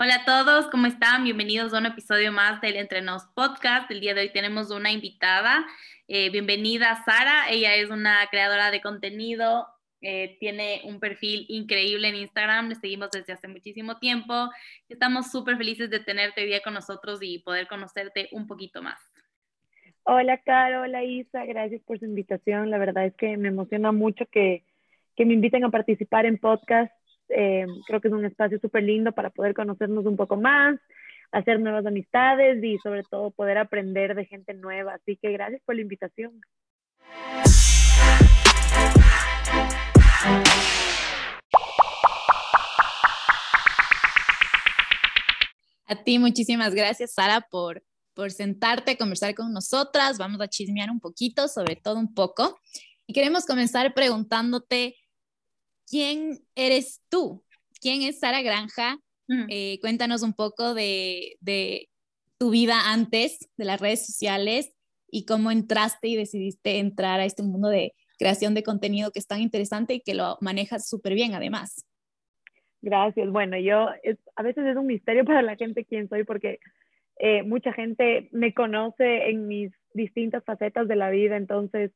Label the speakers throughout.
Speaker 1: Hola a todos, ¿cómo están? Bienvenidos a un episodio más del Entre Nos Podcast. El día de hoy tenemos una invitada. Eh, bienvenida Sara, ella es una creadora de contenido, eh, tiene un perfil increíble en Instagram, le seguimos desde hace muchísimo tiempo. Estamos súper felices de tenerte hoy día con nosotros y poder conocerte un poquito más.
Speaker 2: Hola, Caro, hola Isa, gracias por su invitación. La verdad es que me emociona mucho que, que me inviten a participar en podcast eh, creo que es un espacio súper lindo para poder conocernos un poco más, hacer nuevas amistades y sobre todo poder aprender de gente nueva. Así que gracias por la invitación.
Speaker 3: A ti muchísimas gracias, Sara, por, por sentarte a conversar con nosotras. Vamos a chismear un poquito, sobre todo un poco. Y queremos comenzar preguntándote ¿quién eres tú? ¿Quién es Sara Granja? Eh, cuéntanos un poco de, tu vida antes de las redes sociales y cómo entraste y decidiste entrar a este mundo de creación de contenido que es tan interesante y que lo manejas súper bien además.
Speaker 2: Gracias. Bueno, yo a veces es un misterio para la gente quién soy porque eh, mucha gente me conoce en mis distintas facetas de la vida, entonces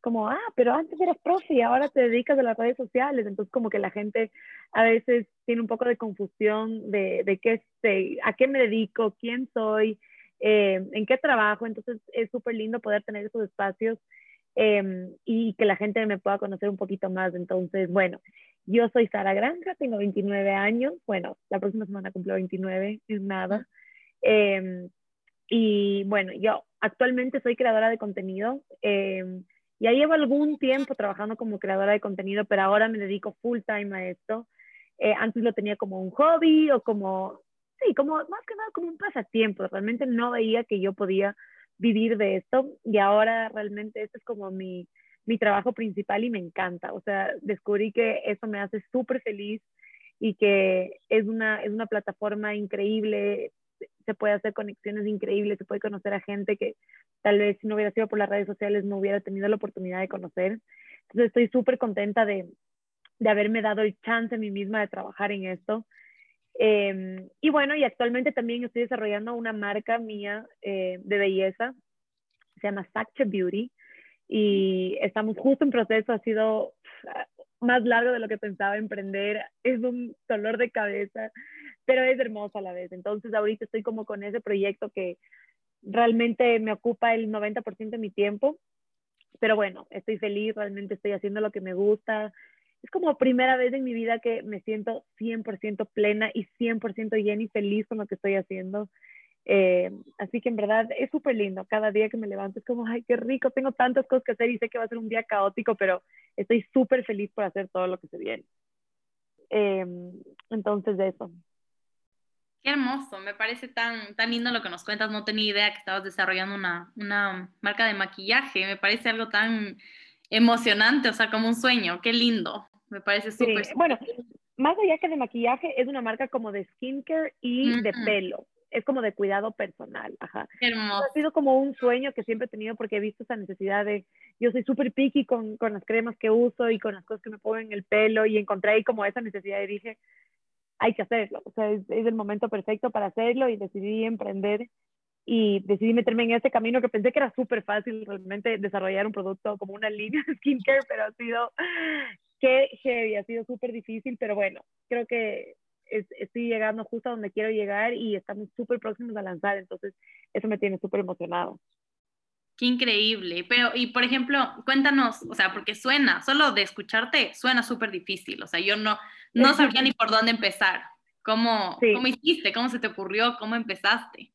Speaker 2: como, ah, pero antes eras profe y ahora te dedicas a las redes sociales. Entonces, como que la gente a veces tiene un poco de confusión de, de qué, sé, a qué me dedico, quién soy, eh, en qué trabajo. Entonces, es súper lindo poder tener esos espacios em, y que la gente me pueda conocer un poquito más. Entonces, bueno, yo soy Sara Granja, tengo 29 años. Bueno, la próxima semana cumplo 29, es nada. Em, y bueno, yo actualmente soy creadora de contenido. Eh, ya llevo algún tiempo trabajando como creadora de contenido, pero ahora me dedico full time a esto. Eh, antes lo tenía como un hobby o como, sí, como más que nada como un pasatiempo. Realmente no veía que yo podía vivir de esto y ahora realmente este es como mi, mi trabajo principal y me encanta. O sea, descubrí que eso me hace súper feliz y que es una, es una plataforma increíble se puede hacer conexiones increíbles, se puede conocer a gente que tal vez si no hubiera sido por las redes sociales no hubiera tenido la oportunidad de conocer. Entonces estoy súper contenta de, de, haberme dado el chance a mí misma de trabajar en esto. Em, y bueno, y actualmente también estoy desarrollando una marca mía eh, de belleza, se llama Sacha Beauty, y estamos justo en proceso, ha sido más largo de lo que pensaba emprender, es un dolor de cabeza, pero es hermoso a la vez. Entonces ahorita estoy como con ese proyecto que realmente me ocupa el 90% de mi tiempo, pero bueno, estoy feliz, realmente estoy haciendo lo que me gusta. Es como primera vez en mi vida que me siento 100% plena y 100% llena y feliz con lo que estoy haciendo. Eh, así que en verdad es súper lindo. Cada día que me levanto es como, ay, qué rico, tengo tantas cosas que hacer y sé que va a ser un día caótico, pero estoy súper feliz por hacer todo lo que se viene. Eh, entonces, eso.
Speaker 1: Qué hermoso, me parece tan, tan lindo lo que nos cuentas. No tenía idea que estabas desarrollando una, una marca de maquillaje. Me parece algo tan emocionante, o sea, como un sueño. Qué lindo. Me parece súper.
Speaker 2: bueno, más allá que de maquillaje, es una marca como de skincare y de pelo. Es como de cuidado personal. Ajá.
Speaker 1: Qué hermoso.
Speaker 2: Ha sido como un sueño que siempre he tenido porque he visto esa necesidad de. Yo soy súper picky con, con las cremas que uso y con las cosas que me pongo en el pelo y encontré ahí como esa necesidad y dije, hay que hacerlo. O sea, es, el momento perfecto para hacerlo y decidí emprender y decidí meterme en ese camino que pensé que era súper fácil realmente desarrollar un producto como una línea de skincare, pero ha sido que heavy, ha sido súper difícil, pero bueno, creo que estoy llegando justo a donde quiero llegar y estamos súper próximos a lanzar, entonces eso me tiene súper emocionado.
Speaker 1: Qué increíble. Pero, y por ejemplo, cuéntanos, o sea, porque suena, solo de escucharte, suena súper difícil. O sea, yo no, no sabía ni por dónde empezar. ¿Cómo, ¿Cómo hiciste? ¿Cómo se te ocurrió? ¿Cómo empezaste?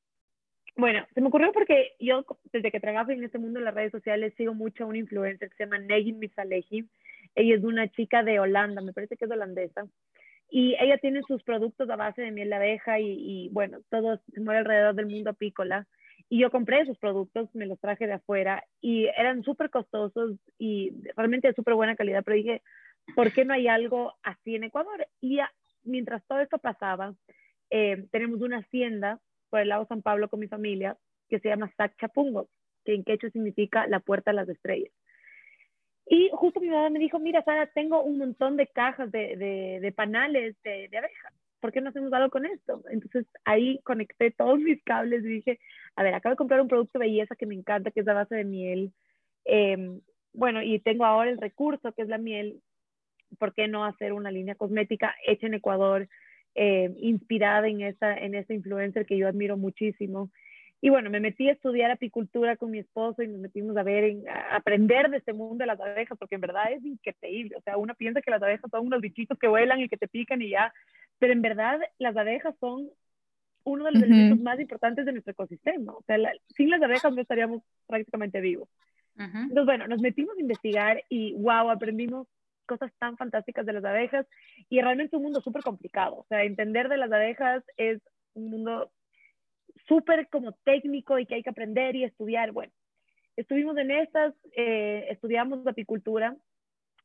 Speaker 2: Bueno, se me ocurrió porque yo, desde que trabajo en este mundo de las redes sociales, sigo mucho a una influencer que se llama Negin Misalehi. Ella es una chica de Holanda, me parece que es holandesa. Y ella tiene sus productos a base de miel de abeja y, y bueno, todo se mueve alrededor del mundo apícola. Y yo compré esos productos, me los traje de afuera y eran súper costosos y realmente de súper buena calidad, pero dije, ¿por qué no hay algo así en Ecuador? Y mientras todo esto pasaba, eh, tenemos una hacienda por el lado San Pablo con mi familia que se llama Sachapungo, que en quechua significa la puerta a las estrellas. Y justo mi mamá me dijo, mira, Sara, tengo un montón de cajas de, de, de panales de, de abeja. ¿Por qué no hacemos algo con esto? Entonces ahí conecté todos mis cables y dije, a ver, acabo de comprar un producto de belleza que me encanta, que es la base de miel. Em, bueno, y tengo ahora el recurso que es la miel. ¿Por qué no hacer una línea cosmética hecha en Ecuador, eh, inspirada en esa, en esa influencer que yo admiro muchísimo? Y bueno, me metí a estudiar apicultura con mi esposo y nos metimos a ver, a aprender de este mundo de las abejas, porque en verdad es increíble. O sea, uno piensa que las abejas son unos bichitos que vuelan y que te pican y ya, pero en verdad las abejas son uno de los elementos más importantes de nuestro ecosistema. O sea, sin las abejas no estaríamos prácticamente vivos. Entonces, bueno, nos metimos a investigar y wow, aprendimos cosas tan fantásticas de las abejas y realmente un mundo súper complicado. O sea, entender de las abejas es un mundo súper como técnico y que hay que aprender y estudiar. Bueno, estuvimos en estas, eh, estudiamos apicultura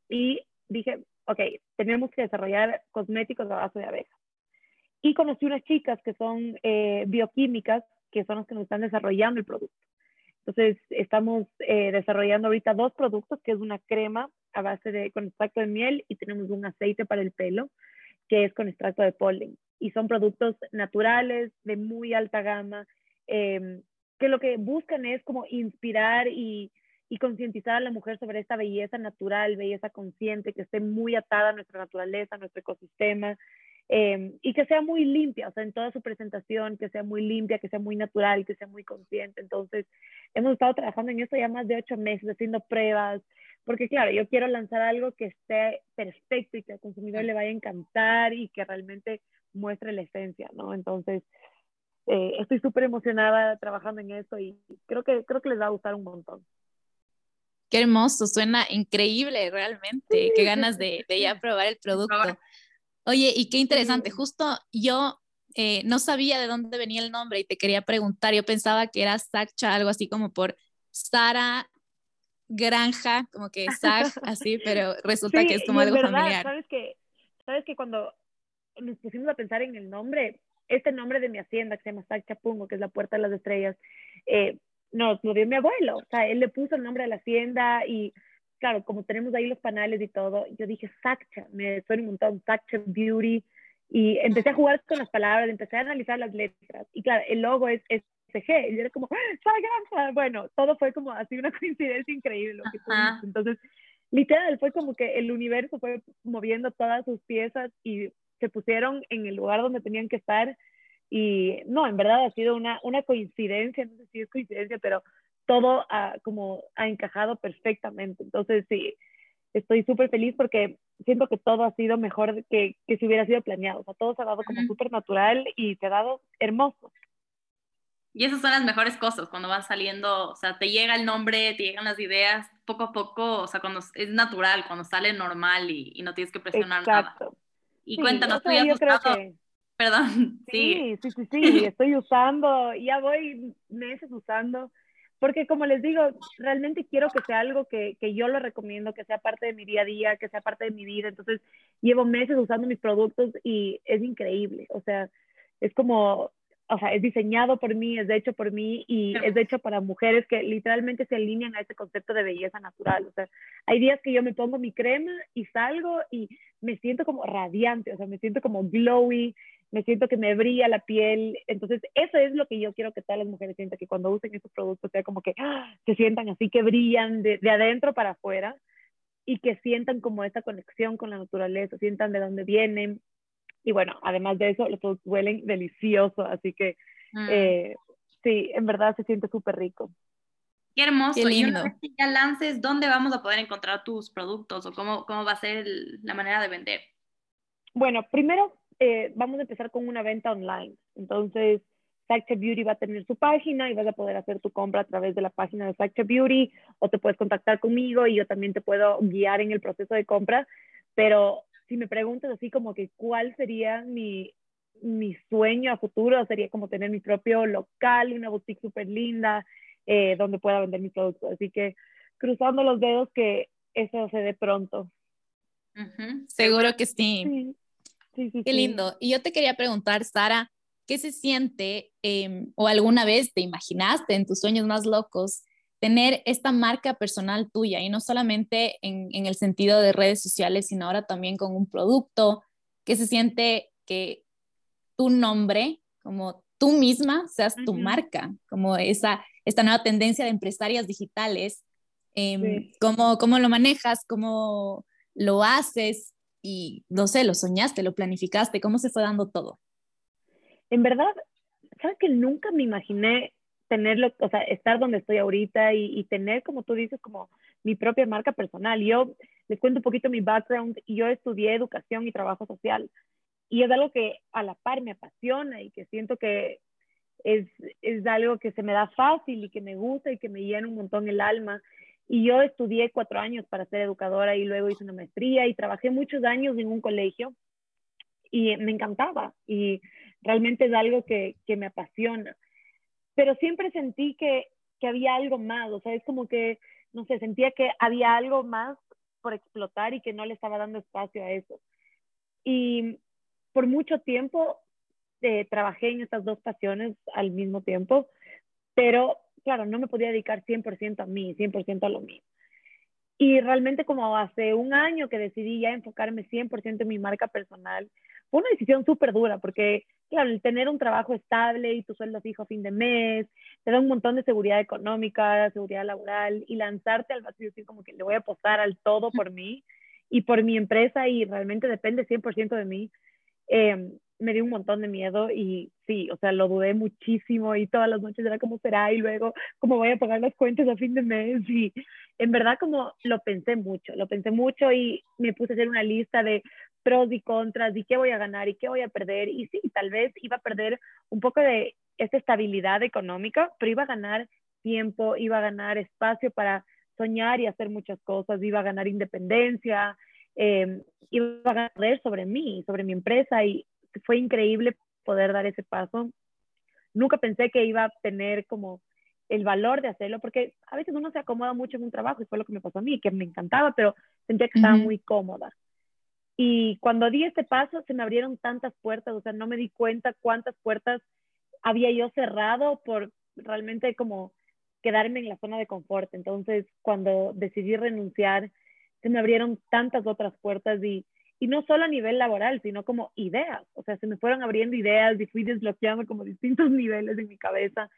Speaker 2: y dije, ok, tenemos que desarrollar cosméticos a base de abejas. Y conocí unas chicas que son eh, bioquímicas, que son las que nos están desarrollando el producto. Entonces, estamos eh, desarrollando ahorita dos productos, que es una crema a base de, con extracto de miel y tenemos un aceite para el pelo, que es con extracto de polen y son productos naturales de muy alta gama, em, que lo que buscan es como inspirar y, y concientizar a la mujer sobre esta belleza natural, belleza consciente, que esté muy atada a nuestra naturaleza, a nuestro ecosistema, em, y que sea muy limpia, o sea, en toda su presentación, que sea muy limpia, que sea muy natural, que sea muy consciente. Entonces, hemos estado trabajando en esto ya más de ocho meses, haciendo pruebas, porque claro, yo quiero lanzar algo que esté perfecto y que al consumidor le vaya a encantar y que realmente muestre la esencia, ¿no? Entonces, eh, estoy súper emocionada trabajando en esto y creo que, creo que les va a gustar un montón.
Speaker 3: Qué hermoso, suena increíble realmente, qué ganas de, de, ya probar el producto. Oye, y qué interesante, justo yo eh, no sabía de dónde venía el nombre y te quería preguntar, yo pensaba que era Sacha, algo así como por Sara Granja, como que Sag, así, pero resulta que es como algo familiar.
Speaker 2: Sabes que, sabes que cuando nos pusimos a pensar en el nombre, este nombre de mi hacienda que se llama Sachapungo, que es la Puerta de las Estrellas, eh, nos lo dio mi abuelo, o sea, él le puso el nombre de la hacienda y claro, como tenemos ahí los panales y todo, yo dije Sacha, me suena un montón, Sacha Beauty, y empecé a jugar con las palabras, empecé a analizar las letras, y claro, el logo es, SG, y era como, ¡Ah, bueno, todo fue como así una coincidencia increíble, entonces, literal, fue como que el universo fue moviendo todas sus piezas y se pusieron en el lugar donde tenían que estar y no, en verdad ha sido una, una coincidencia, no sé si es coincidencia, pero todo ha, como ha encajado perfectamente. Entonces, sí, estoy súper feliz porque siento que todo ha sido mejor que, que si hubiera sido planeado. O sea, todo se ha dado como súper natural y se ha dado hermoso.
Speaker 1: Y esas son las mejores cosas cuando van saliendo, o sea, te llega el nombre, te llegan las ideas, poco a poco, o sea, cuando es natural, cuando sale normal y, y no tienes que presionar Exacto. nada. Y cuéntanos, tú ya has usado... Perdón,
Speaker 2: sí. Sí, sí, sí, estoy usando, ya voy meses usando, porque como les digo, realmente quiero que sea algo que, que yo lo recomiendo, que sea parte de mi día a día, que sea parte de mi vida, entonces llevo meses usando mis productos y es increíble, o sea, es como o sea, es diseñado por mí, es hecho por mí y es hecho para mujeres que literalmente se alinean a ese concepto de belleza natural. O sea, hay días que yo me pongo mi crema y salgo y me siento como radiante, o sea, me siento como glowy, me siento que me brilla la piel. Entonces, eso es lo que yo quiero que todas las mujeres sientan, que cuando usen estos productos sea como que ¡ah! se sientan así, que brillan de, de adentro para afuera y que sientan como esta conexión con la naturaleza, sientan de dónde vienen, y bueno, además de eso, los productos huelen delicioso, así que mm. eh, sí, en verdad se siente súper rico.
Speaker 1: Qué hermoso. Y una vez que ya lances, ¿dónde vamos a poder encontrar tus productos o cómo, cómo va a ser la manera de vender?
Speaker 2: Bueno, primero eh, vamos a empezar con una venta online. Entonces, Sacha Beauty va a tener su página y vas a poder hacer tu compra a través de la página de Sacha Beauty o te puedes contactar conmigo y yo también te puedo guiar en el proceso de compra. Pero si me preguntas así como que cuál sería mi, mi sueño a futuro, sería como tener mi propio local, una boutique súper linda, eh, donde pueda vender mis productos. Así que cruzando los dedos que eso se dé pronto.
Speaker 3: Seguro que sí. sí. Sí, Qué lindo. Y yo te quería preguntar, Sara, ¿qué se siente em, o alguna vez te imaginaste en tus sueños más locos tener esta marca personal tuya y no solamente en, en, el sentido de redes sociales, sino ahora también con un producto, que se siente que tu nombre, como tú misma seas tu marca, como esa, esta nueva tendencia de empresarias digitales. Em, ¿cómo, ¿Cómo lo manejas? ¿Cómo lo haces? Y no sé, lo soñaste, lo planificaste, ¿cómo se fue dando todo?
Speaker 2: En verdad, sabes que nunca me imaginé tenerlo, o sea, estar donde estoy ahorita y, tener, como tú dices, como mi propia marca personal. Yo les cuento un poquito mi background. Yo estudié educación y trabajo social y es algo que a la par me apasiona y que siento que es, es algo que se me da fácil y que me gusta y que me llena un montón el alma. Y yo estudié cuatro años para ser educadora y luego hice una maestría y trabajé muchos años en un colegio y me encantaba y realmente es algo que, que me apasiona pero siempre sentí que, que había algo más, o sea, es como que, no sé, sentía que había algo más por explotar y que no le estaba dando espacio a eso. Y por mucho tiempo eh, trabajé en estas dos pasiones al mismo tiempo, pero claro, no me podía dedicar 100% a mí, 100% a lo mío. Y realmente como hace un año que decidí ya enfocarme 100% en mi marca personal, fue una decisión súper dura porque, claro, el tener un trabajo estable y tu sueldo fijo a fin de mes, te da un montón de seguridad económica, seguridad laboral y lanzarte al vacío, decir como que le voy a apostar al todo por mí y por mi empresa y realmente depende 100% de mí, eh, me dio un montón de miedo y sí, o sea, lo dudé muchísimo y todas las noches era cómo será y luego cómo voy a pagar las cuentas a fin de mes y en verdad como lo pensé mucho, lo pensé mucho y me puse a hacer una lista de pros y contras y qué voy a ganar y qué voy a perder y sí, tal vez iba a perder un poco de esta estabilidad económica, pero iba a ganar tiempo, iba a ganar espacio para soñar y hacer muchas cosas, iba a ganar independencia, eh, iba a ganar sobre mí, sobre mi empresa y fue increíble poder dar ese paso. Nunca pensé que iba a tener como el valor de hacerlo, porque a veces uno se acomoda mucho en un trabajo y fue lo que me pasó a mí, que me encantaba, pero sentía que estaba muy cómoda. Y cuando di este paso, se me abrieron tantas puertas, o sea, no me di cuenta cuántas puertas había yo cerrado por realmente como quedarme en la zona de confort. Entonces, cuando decidí renunciar, se me abrieron tantas otras puertas y y no solo a nivel laboral, sino como ideas. O sea, se me fueron abriendo ideas y fui desbloqueando como distintos niveles en mi cabeza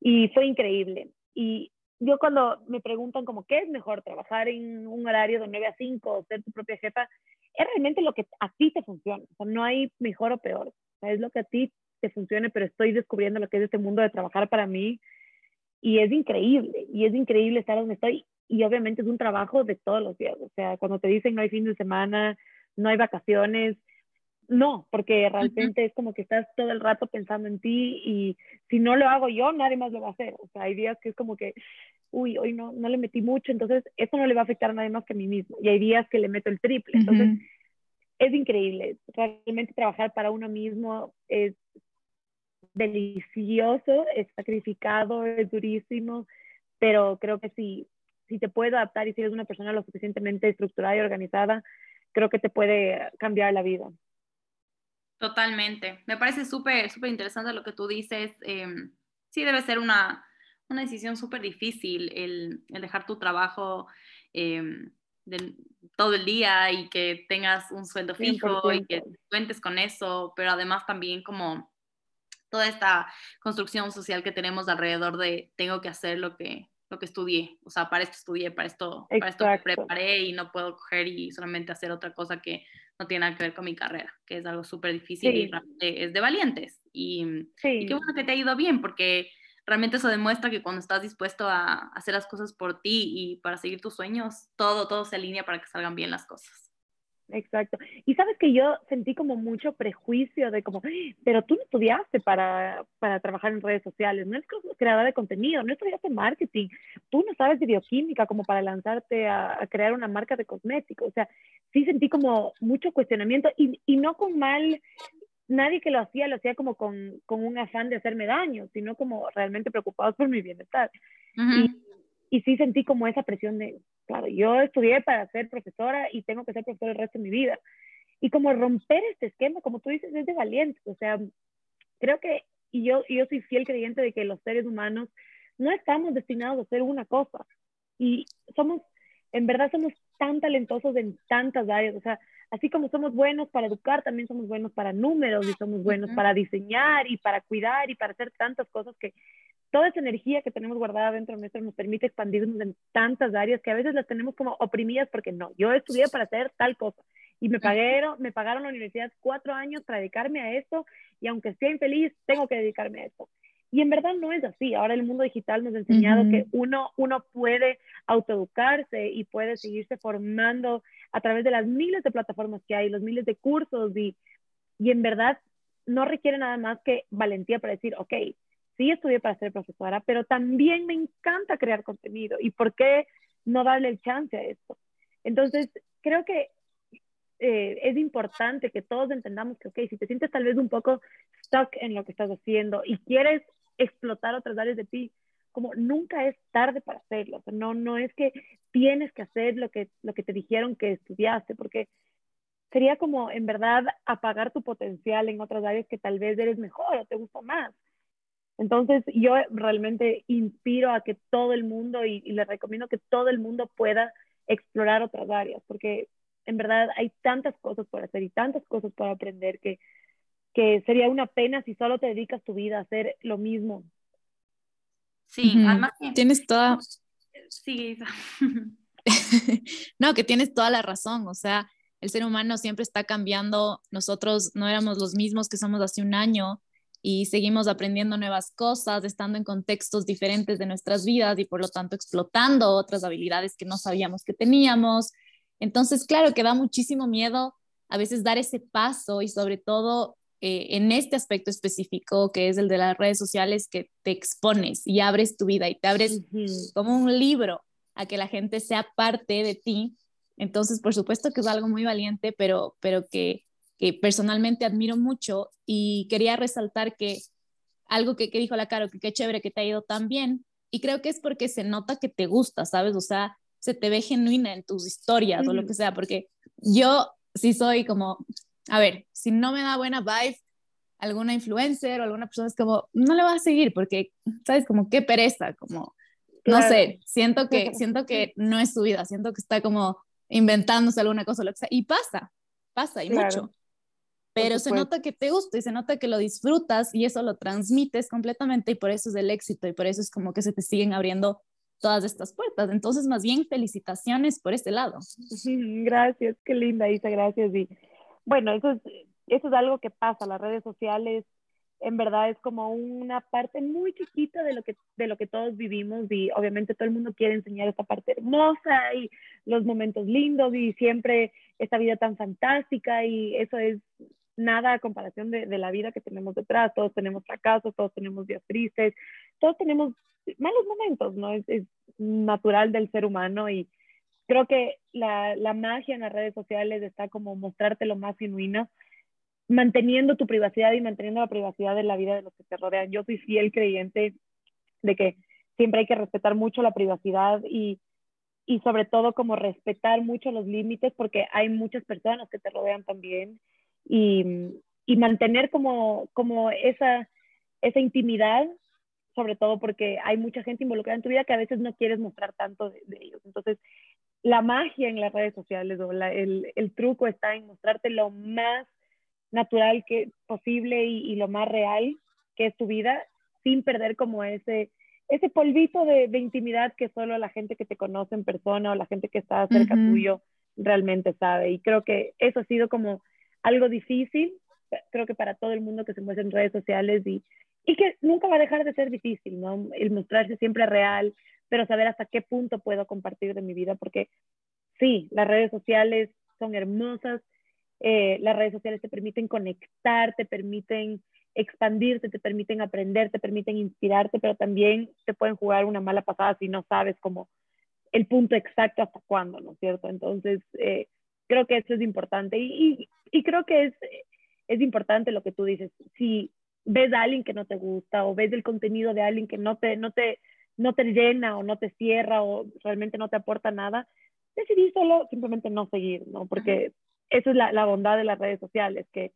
Speaker 2: y fue increíble. Y yo cuando me preguntan como qué es mejor, trabajar en un horario de 9 a 5 o ser tu propia jefa, es realmente lo que a ti te funciona. O sea, no hay mejor o peor. O sea, es lo que a ti te funcione, pero estoy descubriendo lo que es este mundo de trabajar para mí y es increíble. Y es increíble estar donde estoy. Y obviamente es un trabajo de todos los días. O sea, cuando te dicen no hay fin de semana, no hay vacaciones. No, porque realmente es como que estás todo el rato pensando en ti y si no lo hago yo, nadie más lo va a hacer. O sea, hay días que es como que, uy, hoy no, no le metí mucho, entonces eso no le va a afectar a nadie más que a mí mismo. Y hay días que le meto el triple. Entonces, es increíble. Realmente trabajar para uno mismo es delicioso, es sacrificado, es durísimo, pero creo que si, si te puedes adaptar y si eres una persona lo suficientemente estructurada y organizada, creo que te puede cambiar la vida.
Speaker 1: Totalmente. Me parece súper, súper interesante lo que tú dices. Em, sí, debe ser una, una decisión súper difícil el, el, dejar tu trabajo em, de, todo el día y que tengas un sueldo fijo y que cuentes con eso, pero además también como toda esta construcción social que tenemos alrededor de tengo que hacer lo que, lo que estudié, o sea, para esto estudié, para esto, para esto me preparé y no puedo coger y solamente hacer otra cosa que no tiene nada que ver con mi carrera, que es algo súper difícil y es de valientes. Y, y, qué bueno que te ha ido bien, porque realmente eso demuestra que cuando estás dispuesto a hacer las cosas por ti y para seguir tus sueños, todo, todo se alinea para que salgan bien las cosas.
Speaker 2: Exacto. Y sabes que yo sentí como mucho prejuicio de como, pero tú no estudiaste para, para trabajar en redes sociales, no eres creadora de contenido, no estudiaste marketing, tú no sabes de bioquímica como para lanzarte a, crear una marca de cosméticos. O sea, sí sentí como mucho cuestionamiento y, y no con mal, nadie que lo hacía lo hacía como con, con, un afán de hacerme daño, sino como realmente preocupados por mi bienestar. y, y sí sentí como esa presión de, claro, yo estudié para ser profesora y tengo que ser profesora el resto de mi vida. Y como romper este esquema, como tú dices, es de valiente. O sea, creo que, y yo, yo soy fiel creyente de que los seres humanos no estamos destinados a ser una cosa. Y somos, en verdad somos tan talentosos en tantas áreas. O sea, así como somos buenos para educar, también somos buenos para números y somos buenos para diseñar y para cuidar y para hacer tantas cosas que toda esa energía que tenemos guardada dentro de nosotros nos permite expandirnos en tantas áreas que a veces las tenemos como oprimidas porque no, yo estudié para hacer tal cosa y me pagaron, me pagaron la universidad cuatro años para dedicarme a esto y aunque sea infeliz, tengo que dedicarme a esto. Y en verdad no es así. Ahora el mundo digital nos ha enseñado que uno, uno puede autoeducarse y puede seguirse formando a través de las miles de plataformas que hay, los miles de cursos y, y en verdad no requiere nada más que valentía para decir, ok, sí estudié para ser profesora, pero también me encanta crear contenido y por qué no darle el chance a esto. Entonces, creo que eh, es importante que todos entendamos que, ok, si te sientes tal vez un poco stuck en lo que estás haciendo y quieres explotar otras áreas de ti, como nunca es tarde para hacerlo. no, no es que tienes que hacer lo que, lo que te dijeron que estudiaste, porque sería como en verdad apagar tu potencial en otras áreas que tal vez eres mejor o te gusta más. Entonces yo realmente inspiro a que todo el mundo y, y les recomiendo que todo el mundo pueda explorar otras áreas, porque en verdad hay tantas cosas por hacer y tantas cosas por aprender que que sería una pena si solo te dedicas tu vida a hacer lo mismo.
Speaker 1: Sí, además
Speaker 3: tienes toda...
Speaker 1: Sí,
Speaker 3: no, que tienes toda la razón, o sea, el ser humano siempre está cambiando, nosotros no éramos los mismos que somos hace un año y seguimos aprendiendo nuevas cosas, estando en contextos diferentes de nuestras vidas y por lo tanto explotando otras habilidades que no sabíamos que teníamos. Entonces, claro que da muchísimo miedo a veces dar ese paso y sobre todo eh, en este aspecto específico, que es el de las redes sociales, que te expones y abres tu vida y te abres como un libro a que la gente sea parte de ti. Entonces, por supuesto que es algo muy valiente, pero, pero que, que personalmente admiro mucho y quería resaltar que algo que, que dijo la Caro, que qué chévere que te ha ido tan bien, y creo que es porque se nota que te gusta, ¿sabes? O sea, se te ve genuina en tus historias o lo que sea, porque yo sí soy como, a ver, si no me da buena vibe alguna influencer o alguna persona, es como, no le va a seguir porque, ¿sabes? Como qué pereza, como, no sé, siento que, siento que no es su vida, siento que está como inventándose alguna cosa, lo que sea, y pasa, pasa y mucho. Pero se nota que te gusta y se nota que lo disfrutas y eso lo transmites completamente y por eso es el éxito y por eso es como que se te siguen abriendo todas estas puertas. Entonces, más bien, felicitaciones por este lado.
Speaker 2: Gracias, qué linda, Isa, gracias. Y bueno, eso es, eso es algo que pasa, las redes sociales en verdad es como una parte muy chiquita de lo que de lo que todos vivimos y obviamente todo el mundo quiere enseñar esta parte hermosa y los momentos lindos y siempre esta vida tan fantástica y eso es nada a comparación de, de la vida que tenemos detrás, todos tenemos fracasos, todos tenemos días tristes, todos tenemos malos momentos, ¿no? Es, es natural del ser humano y creo que la, la, magia en las redes sociales está como mostrarte lo más genuino, manteniendo tu privacidad y manteniendo la privacidad de la vida de los que te rodean. Yo soy fiel creyente de que siempre hay que respetar mucho la privacidad y, y sobre todo como respetar mucho los límites porque hay muchas personas que te rodean también y, y mantener como, como esa, esa intimidad sobre todo porque hay mucha gente involucrada en tu vida que a veces no quieres mostrar tanto de, de ellos. Entonces, la magia en las redes sociales o el, el, truco está en mostrarte lo más natural que posible y, lo más real que es tu vida sin perder como ese, ese polvito de, de, intimidad que solo la gente que te conoce en persona o la gente que está cerca tuyo realmente sabe. Y creo que eso ha sido como algo difícil, creo que para todo el mundo que se muestra en redes sociales y, y que nunca va a dejar de ser difícil, ¿no? El mostrarse siempre real, pero saber hasta qué punto puedo compartir de mi vida, porque sí, las redes sociales son hermosas, eh, las redes sociales te permiten conectar, te permiten expandirte, te permiten aprender, te permiten inspirarte, pero también te pueden jugar una mala pasada si no sabes cómo el punto exacto hasta cuándo, ¿no es cierto? Entonces, eh, creo que eso es importante y, y, creo que es, es importante lo que tú dices. Si ves a alguien que no te gusta o ves el contenido de alguien que no te, no te, no te llena o no te cierra o realmente no te aporta nada, decidí solo simplemente no seguir, ¿no? Porque esa es la, la, bondad de las redes sociales, que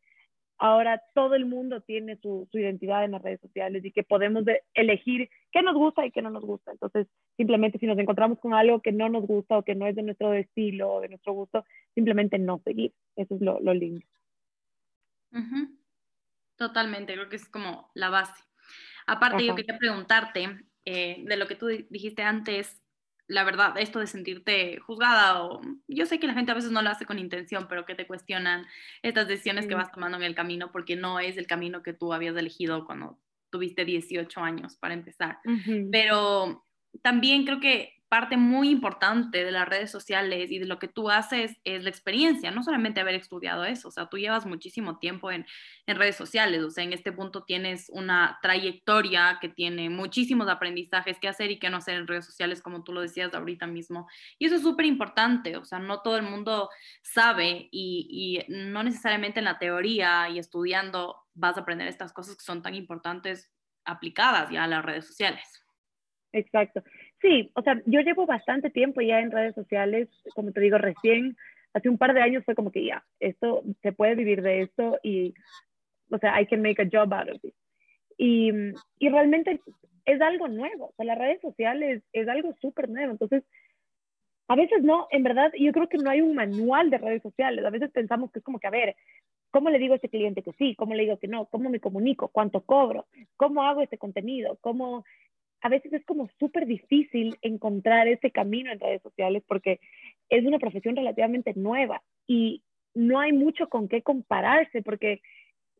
Speaker 2: ahora todo el mundo tiene su, su, identidad en las redes sociales y que podemos elegir qué nos gusta y qué no nos gusta. Entonces, simplemente si nos encontramos con algo que no nos gusta o que no es de nuestro estilo o de nuestro gusto, simplemente no seguir. Eso es lo, lo lindo.
Speaker 1: Totalmente, creo que es como la base. Aparte, yo quería preguntarte eh, de lo que tú dijiste antes, la verdad, esto de sentirte juzgada o yo sé que la gente a veces no lo hace con intención, pero que te cuestionan estas decisiones que vas tomando en el camino porque no es el camino que tú habías elegido cuando tuviste 18 años para empezar. Pero también creo que parte muy importante de las redes sociales y de lo que tú haces es la experiencia, no solamente haber estudiado eso, o sea, tú llevas muchísimo tiempo en, en, redes sociales, o sea, en este punto tienes una trayectoria que tiene muchísimos aprendizajes que hacer y que no hacer en redes sociales, como tú lo decías ahorita mismo. Y eso es súper importante, o sea, no todo el mundo sabe y, y no necesariamente en la teoría y estudiando vas a aprender estas cosas que son tan importantes aplicadas ya a las redes sociales.
Speaker 2: Exacto. Sí, o sea, yo llevo bastante tiempo ya en redes sociales, como te digo, recién, hace un par de años fue como que ya, esto, se puede vivir de esto y, o sea, I can make a job out of it. Y, y realmente es algo nuevo, o sea, las redes sociales es algo súper nuevo, entonces, a veces no, en verdad, yo creo que no hay un manual de redes sociales, a veces pensamos que es como que, a ver, ¿Cómo le digo a ese cliente que sí? ¿Cómo le digo que no? ¿Cómo me comunico? ¿Cuánto cobro? ¿Cómo hago este contenido? ¿Cómo a veces es como súper difícil encontrar ese camino en redes sociales porque es una profesión relativamente nueva y no hay mucho con qué compararse porque,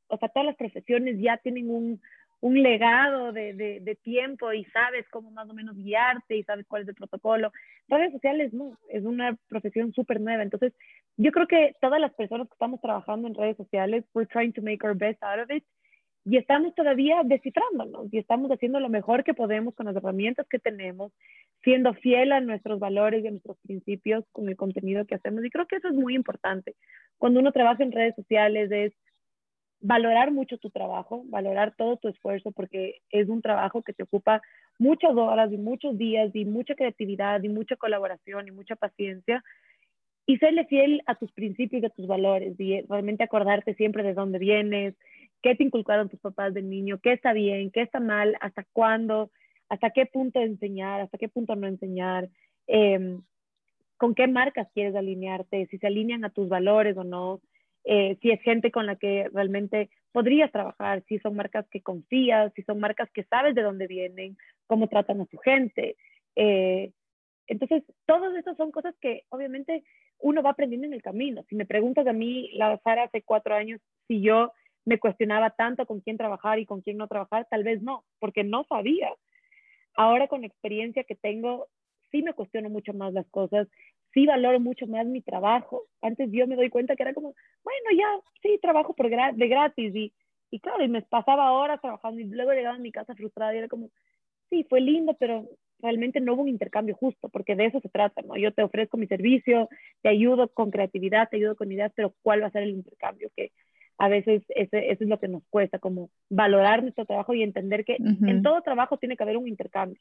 Speaker 2: o sea, todas las profesiones ya tienen un, un legado de, de, de, tiempo y sabes cómo más o menos guiarte y sabes cuál es el protocolo. Redes sociales no, es una profesión súper nueva. Entonces, yo creo que todas las personas que estamos trabajando en redes sociales, we're trying to make our best out of it y estamos todavía descifrándonos y estamos haciendo lo mejor que podemos con las herramientas que tenemos, siendo fiel a nuestros valores y a nuestros principios con el contenido que hacemos. Y creo que eso es muy importante. Cuando uno trabaja en redes sociales es valorar mucho tu trabajo, valorar todo tu esfuerzo, porque es un trabajo que te ocupa muchas horas y muchos días y mucha creatividad y mucha colaboración y mucha paciencia. Y serle fiel a tus principios y a tus valores y realmente acordarte siempre de dónde vienes, qué te inculcaron tus papás de niño, qué está bien, qué está mal, hasta cuándo, hasta qué punto enseñar, hasta qué punto no enseñar, em, con qué marcas quieres alinearte, si se alinean a tus valores o no, eh, si es gente con la que realmente podrías trabajar, si son marcas que confías, si son marcas que sabes de dónde vienen, cómo tratan a su gente. Eh, entonces, todas estas son cosas que obviamente uno va aprendiendo en el camino. Si me preguntas a mí, la Sara, hace cuatro años, si yo me cuestionaba tanto con quién trabajar y con quién no trabajar, tal vez no, porque no sabía. Ahora con experiencia que tengo, sí me cuestiono mucho más las cosas, sí valoro mucho más mi trabajo. Antes yo me doy cuenta que era como, bueno, ya, sí, trabajo por de gratis y, y claro, y me pasaba horas trabajando y luego llegaba a mi casa frustrada y era como, sí, fue lindo, pero realmente no hubo un intercambio justo, porque de eso se trata, ¿no? Yo te ofrezco mi servicio, te ayudo con creatividad, te ayudo con ideas, pero ¿cuál va a ser el intercambio? Que a veces ese, eso es lo que nos cuesta, como valorar nuestro trabajo y entender que en todo trabajo tiene que haber un intercambio.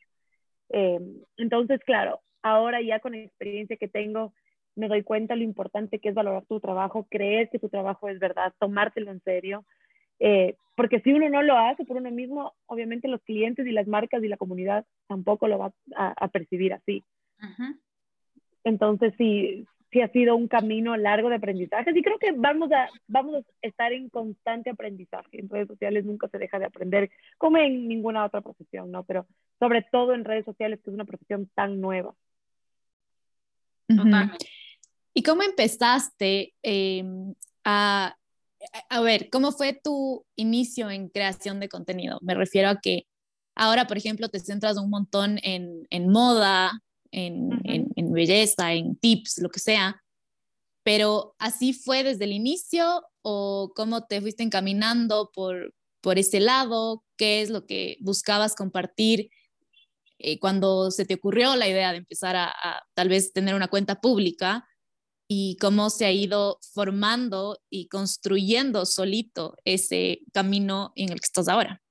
Speaker 2: Eh, entonces, claro, ahora ya con la experiencia que tengo, me doy cuenta lo importante que es valorar tu trabajo, creer que tu trabajo es verdad, tomártelo en serio. Eh, porque si uno no lo hace por uno mismo, obviamente los clientes y las marcas y la comunidad tampoco lo va a, percibir así. Entonces, sí, sí ha sido un camino largo de aprendizaje y creo que vamos a, vamos a estar en constante aprendizaje. En redes sociales nunca se deja de aprender, como en ninguna otra profesión, ¿no? Pero sobre todo en redes sociales, que es una profesión tan nueva.
Speaker 3: ¿Y cómo empezaste em, a, a ver, cómo fue tu inicio en creación de contenido? Me refiero a que ahora, por ejemplo, te centras un montón en, en moda, en, belleza, en tips, lo que sea. Pero así fue desde el inicio o cómo te fuiste encaminando por, por ese lado, qué es lo que buscabas compartir eh, cuando se te ocurrió la idea de empezar a, tal vez tener una cuenta pública y cómo se ha ido formando y construyendo solito ese camino en el que estás ahora.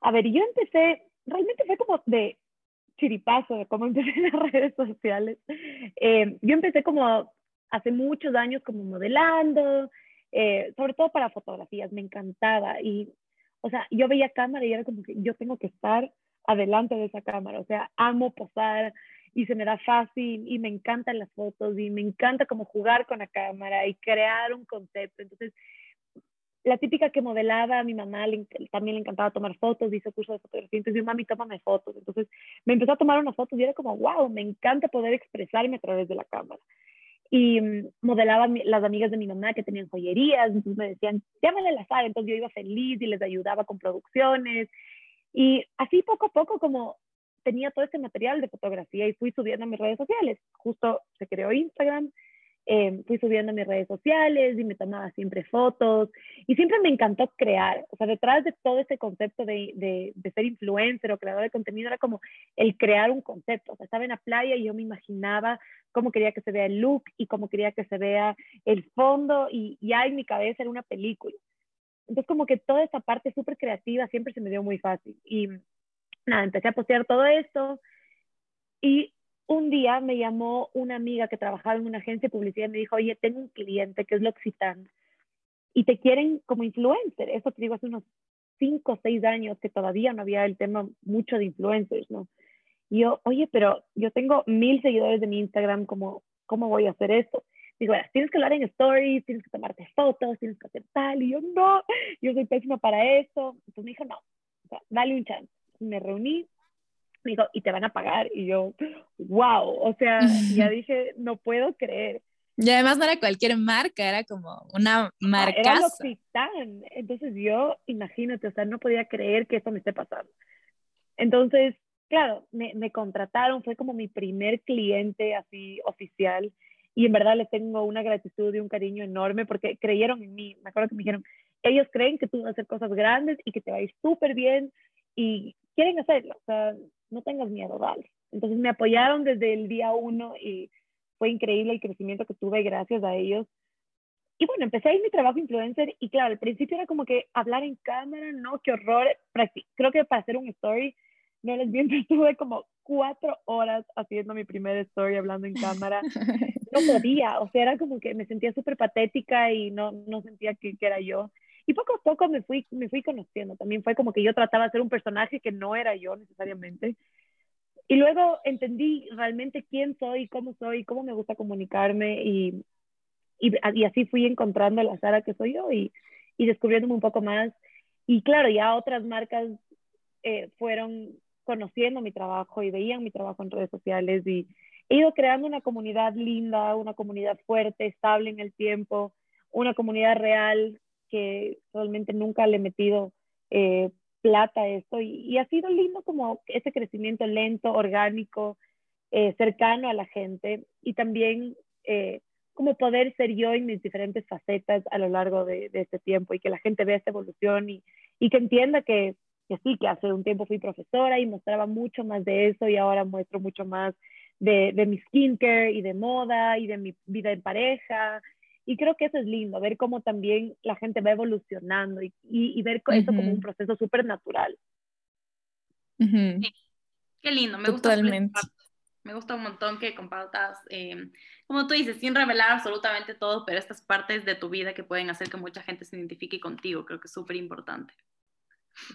Speaker 2: A ver, yo empecé, realmente fue como de chiripazo de cómo empecé en las redes sociales. Eh, yo empecé como hace muchos años como modelando, eh, sobre todo para fotografías, me encantaba. Y, o sea, yo veía cámara y era como que yo tengo que estar adelante de esa cámara, o sea, amo posar y se me da fácil y me encantan las fotos y me encanta como jugar con la cámara y crear un concepto. Entonces, la típica que modelaba a mi mamá también le encantaba tomar fotos, hizo curso de fotografía, entonces yo, mami, tómame fotos. Entonces me empezó a tomar unas fotos y era como, wow, me encanta poder expresarme a través de la cámara. Y mm, modelaba las amigas de mi mamá que tenían joyerías, entonces me decían, llámale la sala, entonces yo iba feliz y les ayudaba con producciones. Y así poco a poco como tenía todo este material de fotografía y fui subiendo a mis redes sociales. Justo se creó Instagram eh, fui subiendo mis redes sociales y me tomaba siempre fotos y siempre me encantó crear. O sea, detrás de todo ese concepto de, de, de, ser influencer o creador de contenido era como el crear un concepto. O sea, estaba en la playa y yo me imaginaba cómo quería que se vea el look y cómo quería que se vea el fondo y ya en mi cabeza era una película. Entonces, como que toda esa parte súper creativa siempre se me dio muy fácil. Y nada, empecé a postear todo esto y un día me llamó una amiga que trabajaba en una agencia de publicidad y me dijo, oye, tengo un cliente que es L'Occitane y te quieren como influencer. Eso te digo hace unos cinco o seis años que todavía no había el tema mucho de influencers, ¿no? Y yo, oye, pero yo tengo mil seguidores de mi Instagram, ¿cómo, cómo voy a hacer esto? Digo, tienes que hablar en stories, tienes que tomarte fotos, tienes que hacer tal. Y yo, no, yo soy pésima para eso. Entonces me dijo, no, dale un chance. Me reuní, me dijo, y te van a pagar. Y yo, wow, o sea, ya dije, no puedo creer.
Speaker 3: Y además no era cualquier marca, era como una marca.
Speaker 2: Era L'Occitane. Entonces yo, imagínate, o sea, no podía creer que eso me esté pasando. Entonces, claro, me, me contrataron, fue como mi primer cliente así oficial. Y en verdad les tengo una gratitud y un cariño enorme porque creyeron en mí. Me acuerdo que me dijeron, ellos creen que tú vas a hacer cosas grandes y que te va a ir súper bien y quieren hacerlo. O sea, no tengas miedo, dale. Entonces me apoyaron desde el día uno y fue increíble el crecimiento que tuve gracias a ellos. Y bueno, empecé ahí mi trabajo influencer y claro, al principio era como que hablar en cámara, no, qué horror. Creo que para hacer un story, no les miento, estuve como cuatro horas haciendo mi primer story hablando en cámara. No podía, o sea, era como que me sentía súper patética y no, no sentía que, que, era yo. Y poco a poco me fui, me fui conociendo. También fue como que yo trataba de ser un personaje que no era yo necesariamente. Y luego entendí realmente quién soy, cómo soy, cómo me gusta comunicarme y, y, y así fui encontrando la Sara que soy yo y, y descubriéndome un poco más. Y claro, ya otras marcas eh, fueron conociendo mi trabajo y veían mi trabajo en redes sociales y he ido creando una comunidad linda, una comunidad fuerte, estable en el tiempo, una comunidad real que realmente nunca le he metido eh, plata a esto. Y, ha sido lindo como ese crecimiento lento, orgánico, eh, cercano a la gente y también eh, como poder ser yo en mis diferentes facetas a lo largo de, este tiempo y que la gente vea esta evolución y, y que entienda que, que, sí, que hace un tiempo fui profesora y mostraba mucho más de eso y ahora muestro mucho más de, de mi skincare y de moda y de mi vida en pareja y creo que eso es lindo, ver cómo también la gente va evolucionando y, y, ver eso como un proceso súper natural.
Speaker 1: Qué lindo, me gusta. Me gusta un montón que compartas, eh, como tú dices, sin revelar absolutamente todo, pero estas partes de tu vida que pueden hacer que mucha gente se identifique contigo, creo que es súper importante.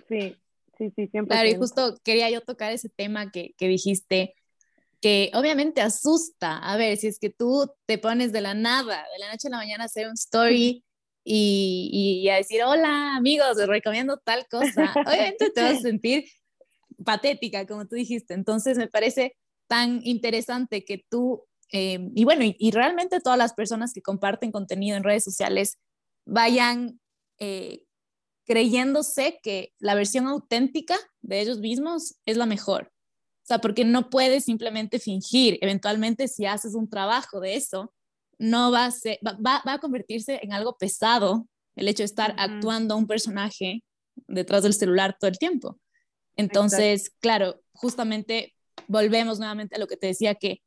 Speaker 2: Sí, sí, sí, siempre.
Speaker 3: Claro, y justo quería yo tocar ese tema que, que dijiste, que obviamente asusta. A ver, si es que tú te pones de la nada, de la noche a la mañana a hacer un story y, y a decir, hola amigos, les recomiendo tal cosa, obviamente te vas a sentir patética, como tú dijiste. Entonces me parece tan interesante que tú, eh, y bueno, y, realmente todas las personas que comparten contenido en redes sociales vayan eh, creyéndose que la versión auténtica de ellos mismos es la mejor sea, porque no puedes simplemente fingir. Eventualmente, si haces un trabajo de eso, no va a, ser, va, va a convertirse en algo pesado el hecho de estar actuando a un personaje detrás del celular todo el tiempo. Entonces, claro, justamente volvemos nuevamente a lo que te decía, que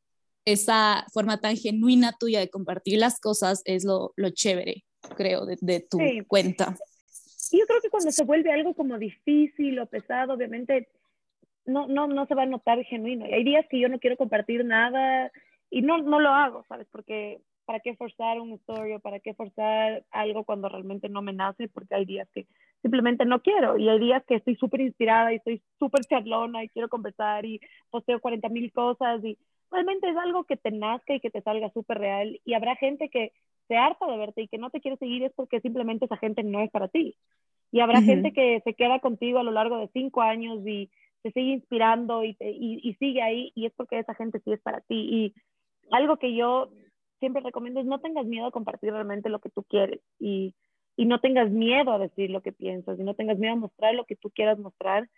Speaker 3: esa forma tan genuina tuya de compartir las cosas es lo, lo chévere, creo, de, de tu cuenta.
Speaker 2: Y yo creo que cuando se vuelve algo como difícil o pesado, obviamente no, no, no se va a notar genuino. Y hay días que yo no quiero compartir nada y no, no lo hago, ¿sabes? Porque ¿para qué forzar un story o para qué forzar algo cuando realmente no me nace? Porque hay días que simplemente no quiero y hay días que estoy súper inspirada y estoy súper charlona y quiero conversar y posteo 40 mil cosas y realmente es algo que te nazca y que te salga súper real y habrá gente que se harta de verte y que no te quiere seguir es porque simplemente esa gente no es para ti. Y habrá gente que se queda contigo a lo largo de cinco años y se sigue inspirando y, y, y sigue ahí y es porque esa gente sí es para ti. Y algo que yo siempre recomiendo es no tengas miedo a compartir realmente lo que tú quieres y, y no tengas miedo a decir lo que piensas y no tengas miedo a mostrar lo que tú quieras mostrar,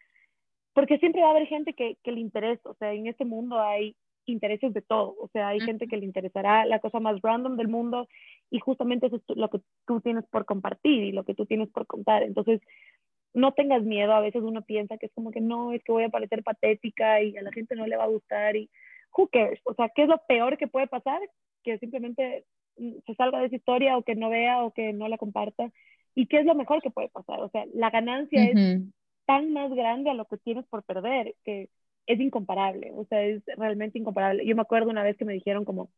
Speaker 2: porque siempre va a haber gente que, que le interesa, o sea, en este mundo hay intereses de todo, o sea, hay gente que le interesará la cosa más random del mundo y justamente eso es lo que tú tienes por compartir y lo que tú tienes por contar. Entonces, no tengas miedo, a veces uno piensa que es como que no, es que voy a parecer patética y a la gente no le va a gustar y who cares, o sea, ¿qué es lo peor que puede pasar? Que simplemente mm, se salga de esa historia o que no vea o que no la comparta. ¿Y qué es lo mejor que puede pasar? O sea, la ganancia es tan más grande a lo que tienes por perder que es incomparable, o sea, es realmente incomparable. Yo me acuerdo una vez que me dijeron como,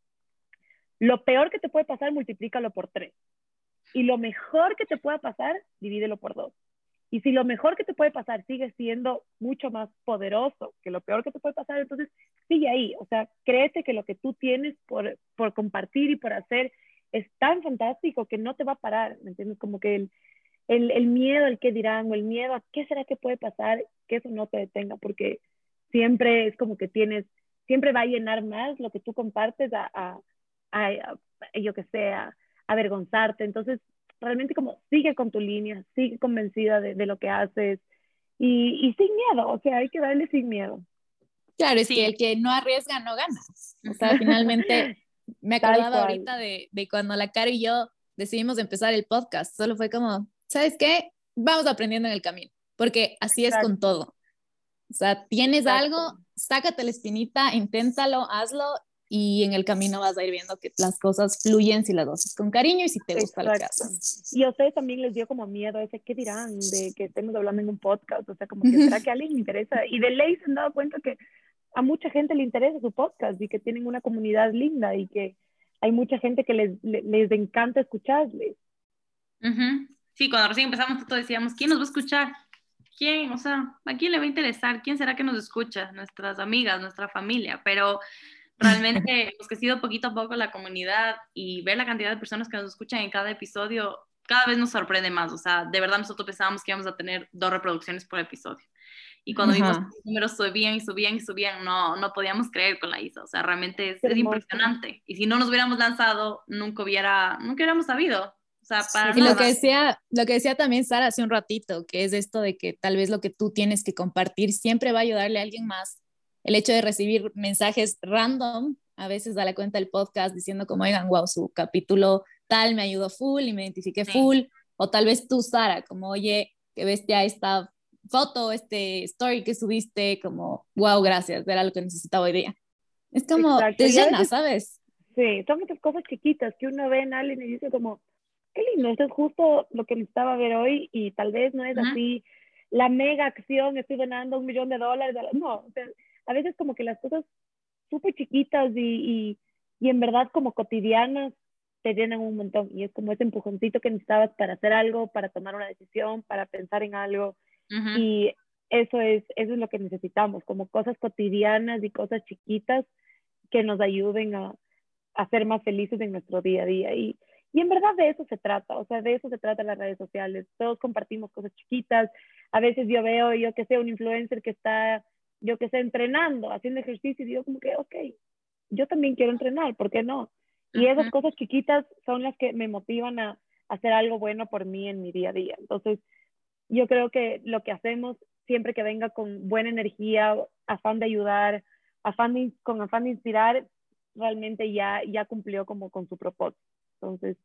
Speaker 2: lo peor que te puede pasar, multiplícalo por tres. Y lo mejor que te pueda pasar, divídelo por dos. Y si lo mejor que te puede pasar sigue siendo mucho más poderoso que lo peor que te puede pasar, entonces sigue ahí. O sea, créete que lo que tú tienes por, por compartir y por hacer es tan fantástico que no te va a parar, ¿me entiendes? Como que el, el, el miedo al que dirán o el miedo a qué será que puede pasar, que eso no te detenga, porque siempre es como que tienes, siempre va a llenar más lo que tú compartes a, a, a, yo que sé, a avergonzarte. Entonces, realmente como sigue con tu línea, sigue convencida de, de lo que haces y, y, sin miedo, o sea, hay que darle sin miedo.
Speaker 3: Claro, es que el que no arriesga no gana. O sea, finalmente me acordaba ahorita de, de, cuando la Caro y yo decidimos empezar el podcast, solo fue como, ¿sabes qué? Vamos aprendiendo en el camino, porque así es con todo. O sea, tienes algo, sácate la espinita, inténtalo, hazlo y en el camino vas a ir viendo que las cosas fluyen si las haces con cariño y si te gusta lo que haces.
Speaker 2: Y a ustedes también les dio como miedo ese, ¿qué dirán de que estemos hablando en un podcast? O sea, como que será que a alguien le interesa. Y de ley se han dado cuenta que a mucha gente le interesa su podcast y que tienen una comunidad linda y que hay mucha gente que les, les, encanta escucharles.
Speaker 1: Sí, cuando recién empezamos todos decíamos, ¿quién nos va a escuchar? ¿Quién? O sea, ¿a quién le va a interesar? ¿Quién será que nos escucha? Nuestras amigas, nuestra familia, pero realmente hemos crecido poquito a poco la comunidad y ver la cantidad de personas que nos escuchan en cada episodio cada vez nos sorprende más. O sea, de verdad nosotros pensábamos que íbamos a tener dos reproducciones por episodio. Y cuando vimos que los números subían y subían y subían, no, no podíamos creer con la ISA. O sea, realmente es, es impresionante. Y si no nos hubiéramos lanzado, nunca hubiera, nunca hubiéramos sabido. O sea, para
Speaker 3: y lo que decía, lo que decía también Sara hace un ratito, que es esto de que tal vez lo que tú tienes que compartir siempre va a ayudarle a alguien más el hecho de recibir mensajes random, a veces da la cuenta del podcast diciendo como, oigan, wow, su capítulo tal me ayudó full y me identifiqué full, o tal vez tú, Sara, como, oye, que bestia esta foto, este story que subiste, como, wow, gracias, era lo que necesitaba hoy día. Es como, te llena, ¿sabes?
Speaker 2: Sí, son muchas cosas chiquitas que uno ve en alguien y dice como, qué lindo, esto es justo lo que necesitaba ver hoy y tal vez no es así la mega acción, estoy donando un millón de dólares, no, o sea, a veces como que las cosas súper chiquitas y, y, en verdad como cotidianas te llenan un montón. Y es como ese empujoncito que necesitabas para hacer algo, para tomar una decisión, para pensar en algo. Y eso es, eso es lo que necesitamos, como cosas cotidianas y cosas chiquitas que nos ayuden a, a ser más felices en nuestro día a día. Y, y en verdad de eso se trata, o sea, de eso se trata las redes sociales, todos compartimos cosas chiquitas, a veces yo veo, yo que sé, un influencer que está yo que sé, entrenando, haciendo ejercicio, y digo como que, ok, yo también quiero entrenar, ¿por qué no? Y esas cosas chiquitas son las que me motivan a, hacer algo bueno por mí en mi día a día. Entonces, yo creo que lo que hacemos siempre que venga con buena energía, afán de ayudar, afán con afán de inspirar, realmente ya, ya cumplió como con su propósito. Entonces,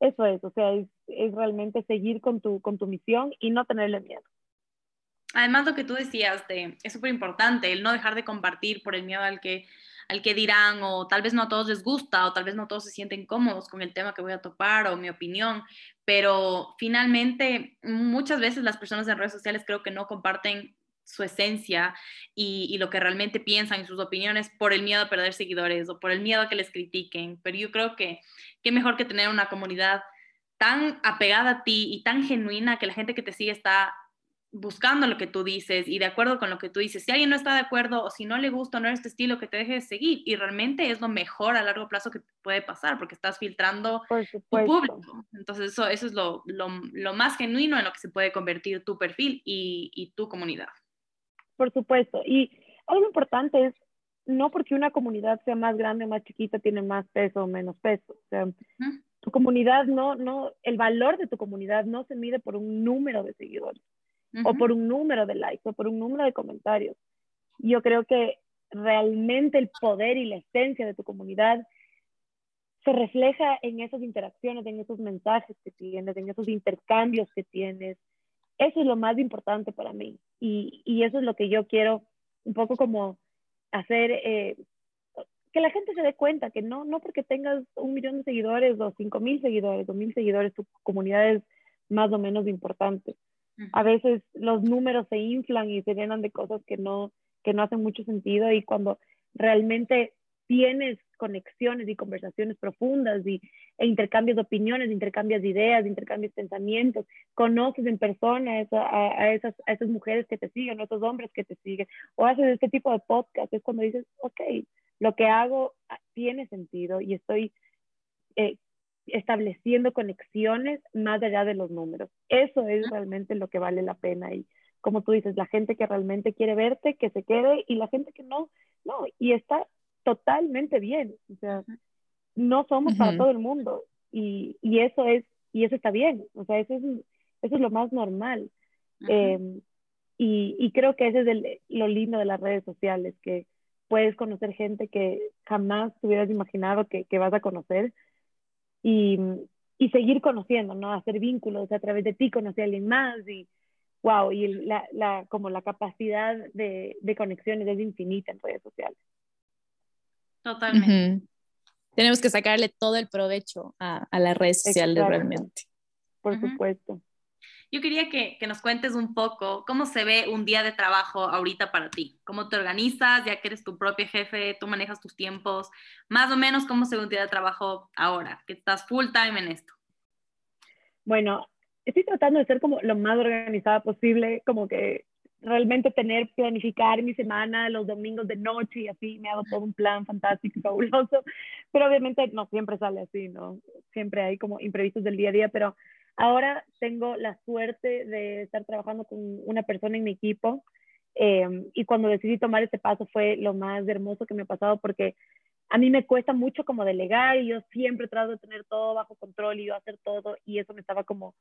Speaker 2: eso es, o sea, es, es realmente seguir con tu, con tu misión y no tenerle miedo
Speaker 1: además lo que tú decías de, es súper importante, el no dejar de compartir por el miedo al que, al que dirán, o tal vez no a todos les gusta, o tal vez no todos se sienten cómodos con el tema que voy a topar, o mi opinión, pero finalmente muchas veces las personas en redes sociales creo que no comparten su esencia y, lo que realmente piensan y sus opiniones por el miedo a perder seguidores o por el miedo a que les critiquen. Pero yo creo que qué mejor que tener una comunidad tan apegada a ti y tan genuina que la gente que te sigue está buscando lo que tú dices y de acuerdo con lo que tú dices. Si alguien no está de acuerdo o si no le gusta o no es este estilo, que te deje de seguir. Y realmente es lo mejor a largo plazo que puede pasar porque estás filtrando tu público. Entonces eso, eso es lo, lo, lo, más genuino en lo que se puede convertir tu perfil y, y tu comunidad.
Speaker 2: Por supuesto. Y algo importante es, no porque una comunidad sea más grande o más chiquita tiene más peso o menos peso. O sea, tu comunidad no, no, el valor de tu comunidad no se mide por un número de seguidores o por un número de likes o por un número de comentarios. Yo creo que realmente el poder y la esencia de tu comunidad se refleja en esas interacciones, en esos mensajes que tienes, en esos intercambios que tienes. Eso es lo más importante para mí y, y eso es lo que yo quiero un poco como hacer, eh, que la gente se dé cuenta que no, no porque tengas un millón de seguidores o cinco mil seguidores o mil seguidores, tu comunidad es más o menos importante. A veces los números se inflan y se llenan de cosas que no, que no hacen mucho sentido y cuando realmente tienes conexiones y conversaciones profundas y, e intercambios de opiniones, intercambios de ideas, intercambios de pensamientos, conoces en persona a, a, esas, a esas mujeres que te siguen, a esos hombres que te siguen, o haces este tipo de podcast, es cuando dices, ok, lo que hago ah, tiene sentido y estoy eh, estableciendo conexiones más allá de los números. Eso es realmente lo que vale la pena y como tú dices, la gente que realmente quiere verte, que se quede y la gente que no, no, y está totalmente bien, o sea, no somos para todo el mundo y, y, eso es, y eso está bien, o sea, eso es, eso es lo más normal. Em, y, y, creo que ese es el, lo lindo de las redes sociales, que puedes conocer gente que jamás te hubieras imaginado que, que vas a conocer y, y, seguir conociendo, ¿no? Hacer vínculos a través de ti, conocer a alguien más y wow, y la, la, como la capacidad de, de conexiones es infinita en redes sociales.
Speaker 1: Totalmente.
Speaker 3: Tenemos que sacarle todo el provecho a, a las redes sociales realmente.
Speaker 2: Por supuesto.
Speaker 1: Yo quería que, que, nos cuentes un poco cómo se ve un día de trabajo ahorita para ti, cómo te organizas, ya que eres tu propio jefe, tú manejas tus tiempos, más o menos cómo se ve un día de trabajo ahora, que estás full time en esto.
Speaker 2: Bueno, estoy tratando de ser como lo más organizada posible, como que realmente tener, planificar mi semana los domingos de noche y así, me hago todo un plan fantástico y fabuloso, pero obviamente no siempre sale así, ¿no? Siempre hay como imprevistos del día a día, pero ahora tengo la suerte de estar trabajando con una persona en mi equipo em, y cuando decidí tomar este paso fue lo más hermoso que me ha pasado porque a mí me cuesta mucho como delegar y yo siempre trato de tener todo bajo control y yo hacer todo y eso me estaba como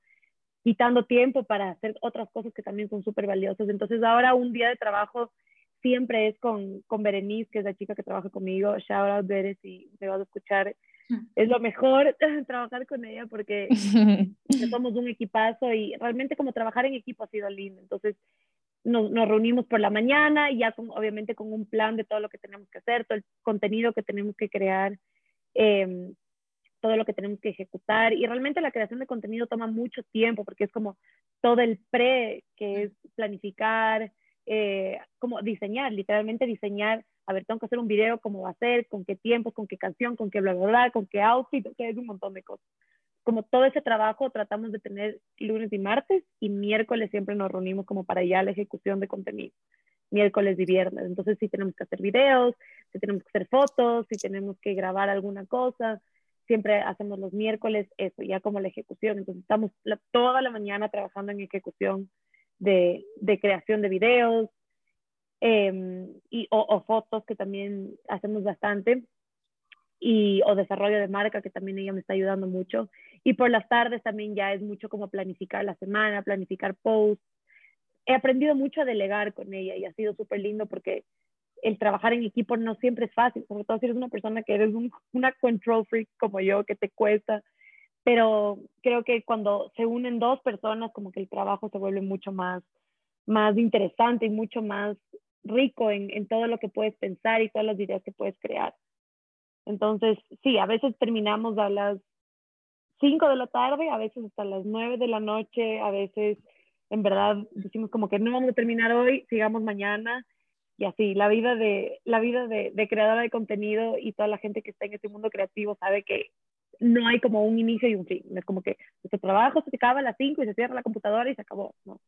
Speaker 2: quitando tiempo para hacer otras cosas que también son súper valiosas. Entonces ahora un día de trabajo siempre es con, con Berenice, que es la chica que trabaja conmigo. Shout out Berenice, si me vas a escuchar. Es lo mejor trabajar con ella porque somos un equipazo y realmente como trabajar en equipo ha sido lindo. Entonces nos, nos reunimos por la mañana y ya con, obviamente con un plan de todo lo que tenemos que hacer, todo el contenido que tenemos que crear. Eh, todo lo que tenemos que ejecutar y realmente la creación de contenido toma mucho tiempo porque es como todo el pre que es planificar, eh, como diseñar, literalmente diseñar, a ver, tengo que hacer un video, cómo va a ser, con qué tiempo, con qué canción, con qué bla, bla, bla, con qué outfit, sea, es un montón de cosas. Como todo ese trabajo tratamos de tener lunes y martes y miércoles siempre nos reunimos como para ya la ejecución de contenido. Miércoles y viernes. Entonces, si tenemos que hacer videos, si tenemos que hacer fotos, si tenemos que grabar alguna cosa, siempre hacemos los miércoles eso, ya como la ejecución. Entonces estamos toda la mañana trabajando en ejecución de, de creación de videos em, y, o, fotos que también hacemos bastante y, o desarrollo de marca que también ella me está ayudando mucho. Y por las tardes también ya es mucho como planificar la semana, planificar posts. He aprendido mucho a delegar con ella y ha sido súper lindo porque el trabajar en equipo no siempre es fácil, sobre todo si eres una persona que eres una control freak como yo, que te cuesta, pero creo que cuando se unen dos personas, como que el trabajo se vuelve mucho más, más interesante y mucho más rico en, en todo lo que puedes pensar y todas las ideas que puedes crear. Entonces, sí, a veces terminamos a las 5 de la tarde, a veces hasta las 9 de la noche, a veces en verdad decimos como que no vamos a terminar hoy, sigamos mañana y así, la vida de, la vida de, de creadora de contenido y toda la gente que está en este mundo creativo sabe que no hay como un inicio y un fin, es como que tu trabajo se acaba a las 5 y se cierra la computadora y se acabó, ¿no?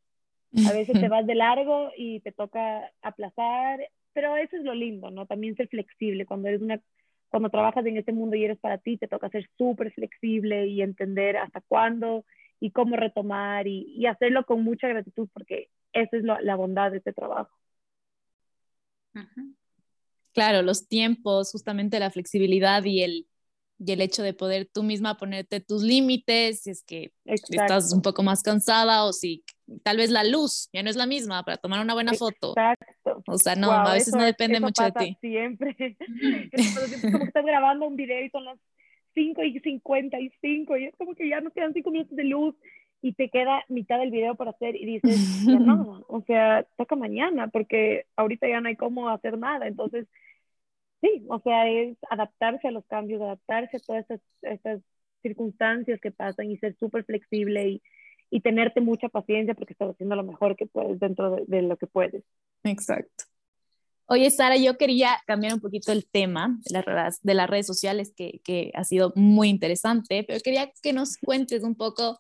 Speaker 2: A veces te vas de largo y te toca aplazar, pero eso es lo lindo, ¿no? También ser flexible. Cuando eres una, cuando trabajas en este mundo y eres para ti, te toca ser súper flexible y entender hasta cuándo y cómo retomar y, y hacerlo con mucha gratitud porque esa es lo, la bondad de este trabajo.
Speaker 3: Claro, los tiempos, justamente la flexibilidad y el, y el hecho de poder tú misma ponerte tus límites, si es que estás un poco más cansada o si tal vez la luz ya no es la misma para tomar una buena foto. Exacto. O sea, no, a veces no depende mucho de ti.
Speaker 2: Siempre. es como que estás grabando un video y son las 5 y 55 y es como que ya no quedan 5 minutos de luz y te queda mitad del video por hacer y dices, ya no, o sea, toca mañana porque ahorita ya no hay cómo hacer nada. Entonces, sí, o sea, es adaptarse a los cambios, adaptarse a todas estas, estas circunstancias que pasan y ser súper flexible y, y, tenerte mucha paciencia porque estás haciendo lo mejor que puedes dentro de, lo que puedes.
Speaker 3: Exacto. Oye, Sara, yo quería cambiar un poquito el tema de las, de las redes sociales, que, que ha sido muy interesante, pero quería que nos cuentes un poco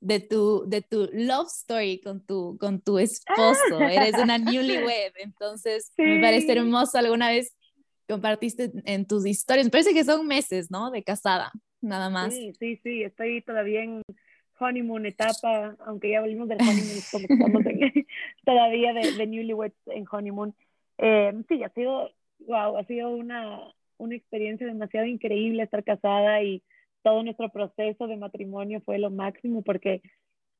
Speaker 3: de tu, de tu love story con tu, con tu esposo. Eres una newlywed, entonces me parece hermoso. Alguna vez compartiste en tus historias. Me parece que son meses, ¿no? De casada, nada más.
Speaker 2: Sí, sí, sí, estoy todavía en honeymoon etapa, aunque ya volvimos del honeymoon, como estamos todavía de, de newlyweds en honeymoon. Eh, sí, ha sido, wow, ha sido una, una experiencia demasiado increíble estar casada y todo nuestro proceso de matrimonio fue lo máximo porque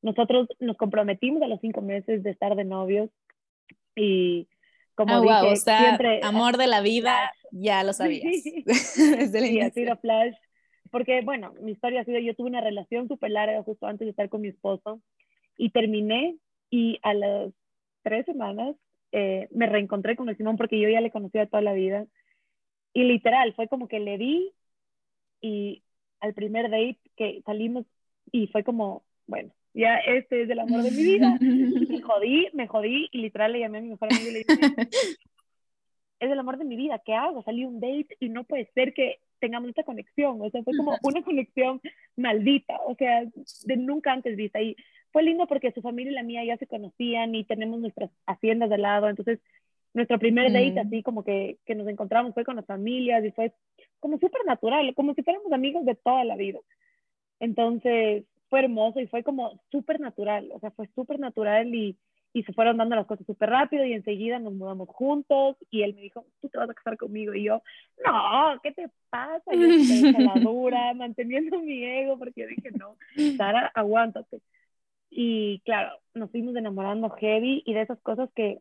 Speaker 2: nosotros nos comprometimos a los cinco meses de estar de novios y como
Speaker 3: ah, dije, siempre amor de la vida ya lo sabías.
Speaker 2: Desde el sí, ha sido flash. Porque, bueno, mi historia ha sido, yo tuve una relación súper larga justo antes de estar con mi esposo y terminé y a las tres semanas eh, me reencontré con el Simón porque yo ya le conocía toda la vida. Y literal, fue como que le vi y al primer date que salimos y fue como, bueno, ya este es el amor de mi vida. Me jodí, me jodí y literal le llamé a mi mejor amigo y le dije, es el amor de mi vida, ¿qué hago? Salí un date y no puede ser que tengamos esta conexión, o sea, fue como una conexión maldita, o sea, de nunca antes vista. Y fue lindo porque su familia y la mía ya se conocían y tenemos nuestras haciendas de lado, entonces nuestro primer date así como que, que nos encontramos fue con las familias y fue como súper natural, como si fuéramos amigos de toda la vida. Entonces fue hermoso y fue como súper natural, o sea, fue súper natural y, y se fueron dando las cosas súper rápido y enseguida nos mudamos juntos y él me dijo, tú te vas a casar conmigo y yo, no, ¿qué te pasa? Yo estoy la dura, manteniendo mi ego porque dije, no, Sara, aguántate. Y claro, nos fuimos enamorando heavy y de esas cosas que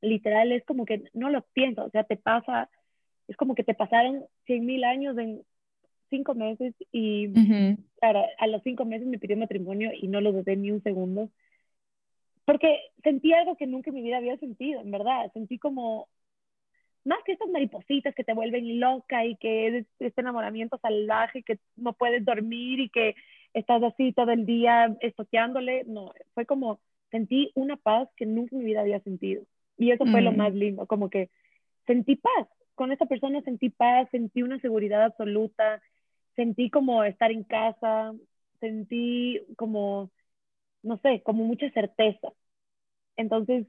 Speaker 2: literal es como que no lo piensas, o sea, te pasa, es como que te pasaron cien mil años en cinco meses y claro, a los cinco meses me pidió matrimonio y no lo dudé ni un segundo porque sentí algo que nunca en mi vida había sentido, en verdad. Sentí como, más que estas maripositas que te vuelven loca y que es este enamoramiento salvaje, que no puedes dormir y que estás así todo el día estoqueándole, no, fue como, sentí una paz que nunca en mi vida había sentido. Y eso fue lo mm. más lindo, como que sentí paz. Con esa persona sentí paz, sentí una seguridad absoluta, sentí como estar en casa, sentí como no sé, como mucha certeza. Entonces,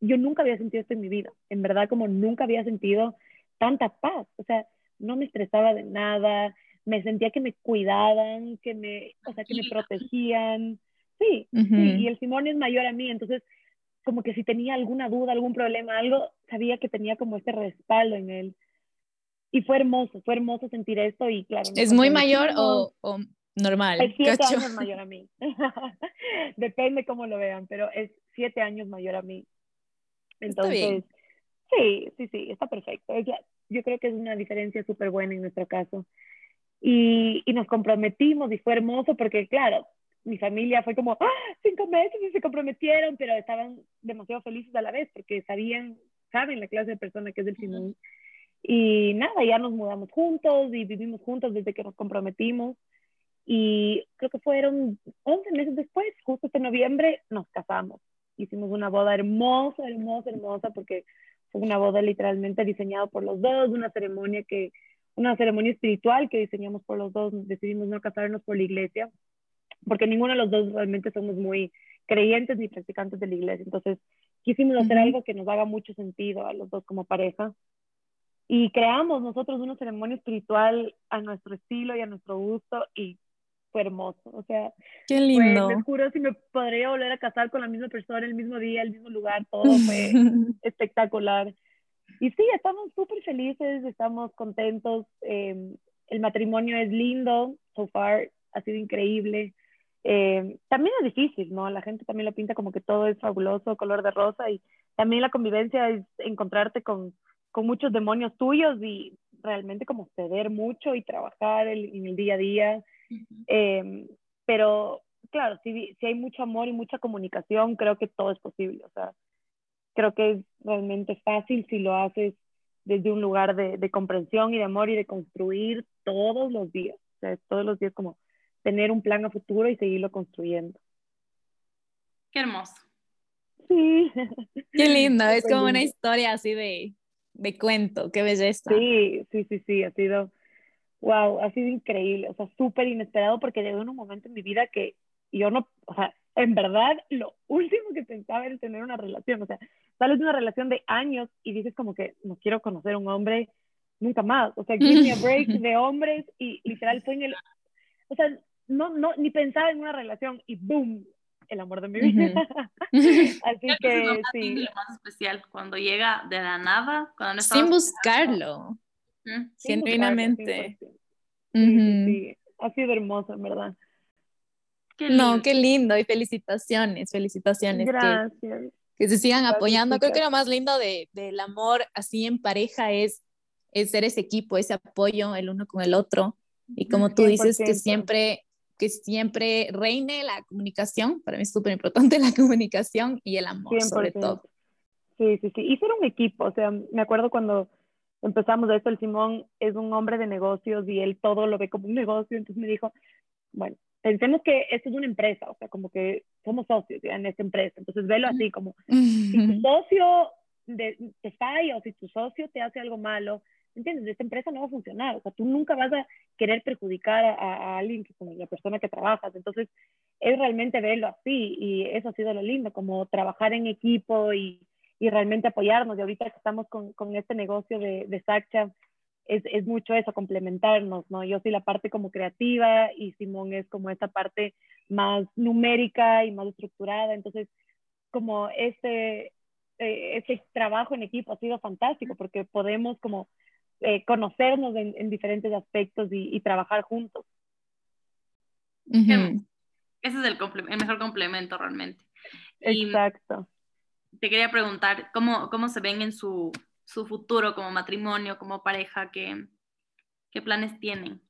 Speaker 2: yo nunca había sentido esto en mi vida, en verdad como nunca había sentido tanta paz, o sea, no me estresaba de nada, me sentía que me cuidaban, que me, o sea, que me protegían. Sí, sí, y el Simón es mayor a mí, entonces como que si tenía alguna duda, algún problema, algo, sabía que tenía como este respaldo en él. Y fue hermoso, fue hermoso sentir esto y claro.
Speaker 3: ¿Es muy mayor o, normal.
Speaker 2: Es siete años mayor a mí. Depende cómo lo vean, pero es siete años mayor a mí. Entonces, sí, sí, sí, está perfecto. yo creo que es una diferencia súper buena en nuestro caso. Y, y, nos comprometimos y fue hermoso porque, claro, mi familia fue como, ¡Ah, cinco meses y se comprometieron, pero estaban demasiado felices a la vez porque sabían, saben la clase de persona que es el Simón. Y nada, ya nos mudamos juntos y vivimos juntos desde que nos comprometimos y creo que fueron 11 meses después, justo este noviembre, nos casamos. Hicimos una boda hermosa, hermosa, hermosa, porque fue una boda literalmente diseñada por los dos, una ceremonia que, una ceremonia espiritual que diseñamos por los dos, decidimos no casarnos por la iglesia, porque ninguno de los dos realmente somos muy creyentes ni practicantes de la iglesia, entonces quisimos hacer algo que nos haga mucho sentido a los dos como pareja. Y creamos nosotros una ceremonia espiritual a nuestro estilo y a nuestro gusto y fue hermoso. O sea,
Speaker 3: qué lindo.
Speaker 2: me juro si me podría volver a casar con la misma persona, el mismo día, el mismo lugar, todo fue espectacular. Y sí, estamos súper felices, estamos contentos. Eh, el matrimonio es lindo, so far ha sido increíble. Eh, también es difícil, ¿no? La gente también lo pinta como que todo es fabuloso, color de rosa, y también la convivencia es encontrarte con, con muchos demonios tuyos y realmente como ceder mucho y trabajar en el día a día. Em, pero claro, si, si hay mucho amor y mucha comunicación, creo que todo es posible. O sea, creo que es realmente fácil si lo haces desde un lugar de, de comprensión y de amor y de construir todos los días. O sea, todos los días como tener un plan a futuro y seguirlo construyendo.
Speaker 1: Qué hermoso.
Speaker 2: Sí.
Speaker 3: Qué lindo, es como una historia así de, de cuento, qué belleza.
Speaker 2: Sí, sí, sí, sí, ha sido, wow, ha sido increíble, o sea, súper inesperado porque llegó en un momento en mi vida que yo no, o sea, en verdad lo último que pensaba era tener una relación, o sea, sales de una relación de años y dices como que no quiero conocer un hombre nunca más, o sea, give me a break de hombres y literal fue en el, o sea, no, no, ni pensaba en una relación y boom, el amor de mi vida. Así que, es sí.
Speaker 1: Lo más especial, cuando llega de la nada, cuando no
Speaker 3: Sin buscarlo. Genuinamente.
Speaker 2: sí, Ha sido hermoso, en verdad.
Speaker 3: no, qué lindo y felicitaciones, felicitaciones.
Speaker 2: Gracias.
Speaker 3: Que, se sigan apoyando. Creo que lo más lindo de, del amor así en pareja es, es ser ese equipo, ese apoyo el uno con el otro. Y como tú dices, que siempre, que siempre reine la comunicación. Para mí es súper importante la comunicación y el amor, sobre todo.
Speaker 2: Sí, sí, sí. Y ser un equipo. O sea, me acuerdo cuando empezamos esto, el Simón es un hombre de negocios y él todo lo ve como un negocio, entonces me dijo, bueno, pensemos que esto es una empresa, o sea, como que somos socios en esta empresa, entonces velo así como, si tu socio de, te falla o si tu socio te hace algo malo, ¿entiendes? Esta empresa no va a funcionar, o sea, tú nunca vas a querer perjudicar a, a alguien que con la persona que trabajas, entonces es realmente verlo así y eso ha sido lo lindo, como trabajar en equipo y y realmente apoyarnos. Y ahorita que estamos con, con este negocio de, de Sacha, es, es, mucho eso, complementarnos, ¿no? Yo soy la parte como creativa y Simón es como esta parte más numérica y más estructurada. Entonces, como este, eh, este trabajo en equipo ha sido fantástico porque podemos como eh, conocernos en, en, diferentes aspectos y, y trabajar juntos.
Speaker 1: Ese es el, el, mejor complemento realmente.
Speaker 2: Exacto
Speaker 1: te quería preguntar cómo, cómo se ven en su, su futuro como matrimonio, como pareja, qué, qué planes tienen.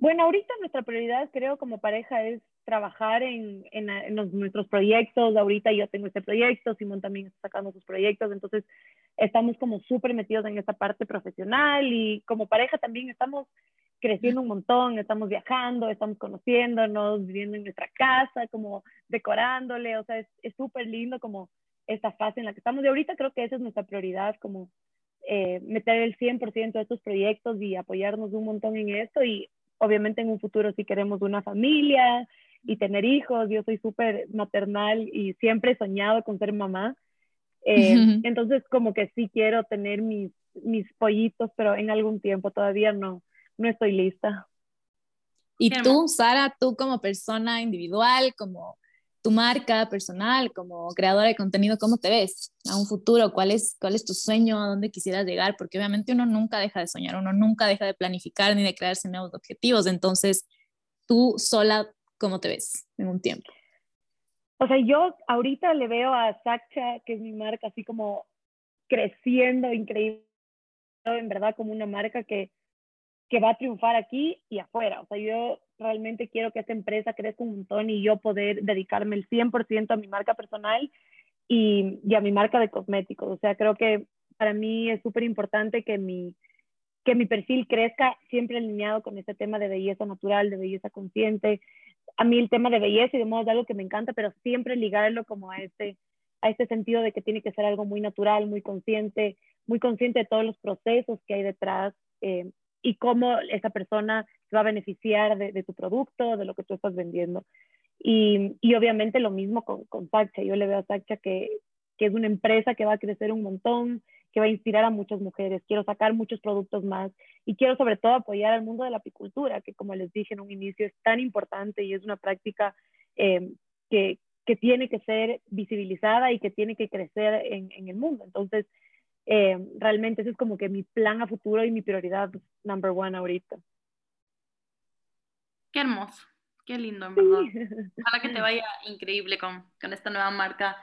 Speaker 2: Bueno, ahorita nuestra prioridad creo como pareja es trabajar en, en, en los, nuestros proyectos. Ahorita yo tengo este proyecto, Simón también está sacando sus proyectos, entonces estamos como súper metidos en esta parte profesional y como pareja también estamos creciendo un montón, estamos viajando, estamos conociéndonos, viviendo en nuestra casa, como decorándole, o sea, es súper lindo como esta fase en la que estamos. Y ahorita creo que esa es nuestra prioridad, como eh, meter el 100% de estos proyectos y apoyarnos un montón en esto. Y obviamente en un futuro si queremos una familia y tener hijos, yo soy súper maternal y siempre he soñado con ser mamá. Eh, entonces como que sí quiero tener mis, mis pollitos, pero en algún tiempo todavía no, no estoy lista.
Speaker 3: Y tú, Sara, tú como persona individual, como tu marca personal como creadora de contenido, ¿cómo te ves a un futuro? ¿Cuál es, cuál es tu sueño? ¿A dónde quisieras llegar? Porque obviamente uno nunca deja de soñar, uno nunca deja de planificar ni de crearse nuevos objetivos. Entonces, tú sola, ¿cómo te ves en un tiempo?
Speaker 2: O sea, yo ahorita le veo a Sacha, que es mi marca, así como creciendo increíble, en verdad, como una marca que, que va a triunfar aquí y afuera. O sea, yo realmente quiero que esta empresa crezca un montón y yo poder dedicarme el 100% a mi marca personal y, y, a mi marca de cosméticos. O sea, creo que para mí es súper importante que mi, que mi perfil crezca siempre alineado con este tema de belleza natural, de belleza consciente. A mí el tema de belleza y de modo es algo que me encanta, pero siempre ligarlo como a este, a este sentido de que tiene que ser algo muy natural, muy consciente, muy consciente de todos los procesos que hay detrás eh, y cómo esa persona se va a beneficiar de, tu producto, de lo que tú estás vendiendo. Y, y obviamente lo mismo con, con Sacha. Yo le veo a Sacha que, que es una empresa que va a crecer un montón, que va a inspirar a muchas mujeres. Quiero sacar muchos productos más y quiero sobre todo apoyar al mundo de la apicultura, que como les dije en un inicio es tan importante y es una práctica eh, que, que, tiene que ser visibilizada y que tiene que crecer en, en el mundo. Entonces, eh, realmente ese es como que mi plan a futuro y mi prioridad number one ahorita.
Speaker 1: Qué hermoso, qué lindo, en verdad. Ojalá que te vaya increíble con, con esta nueva marca,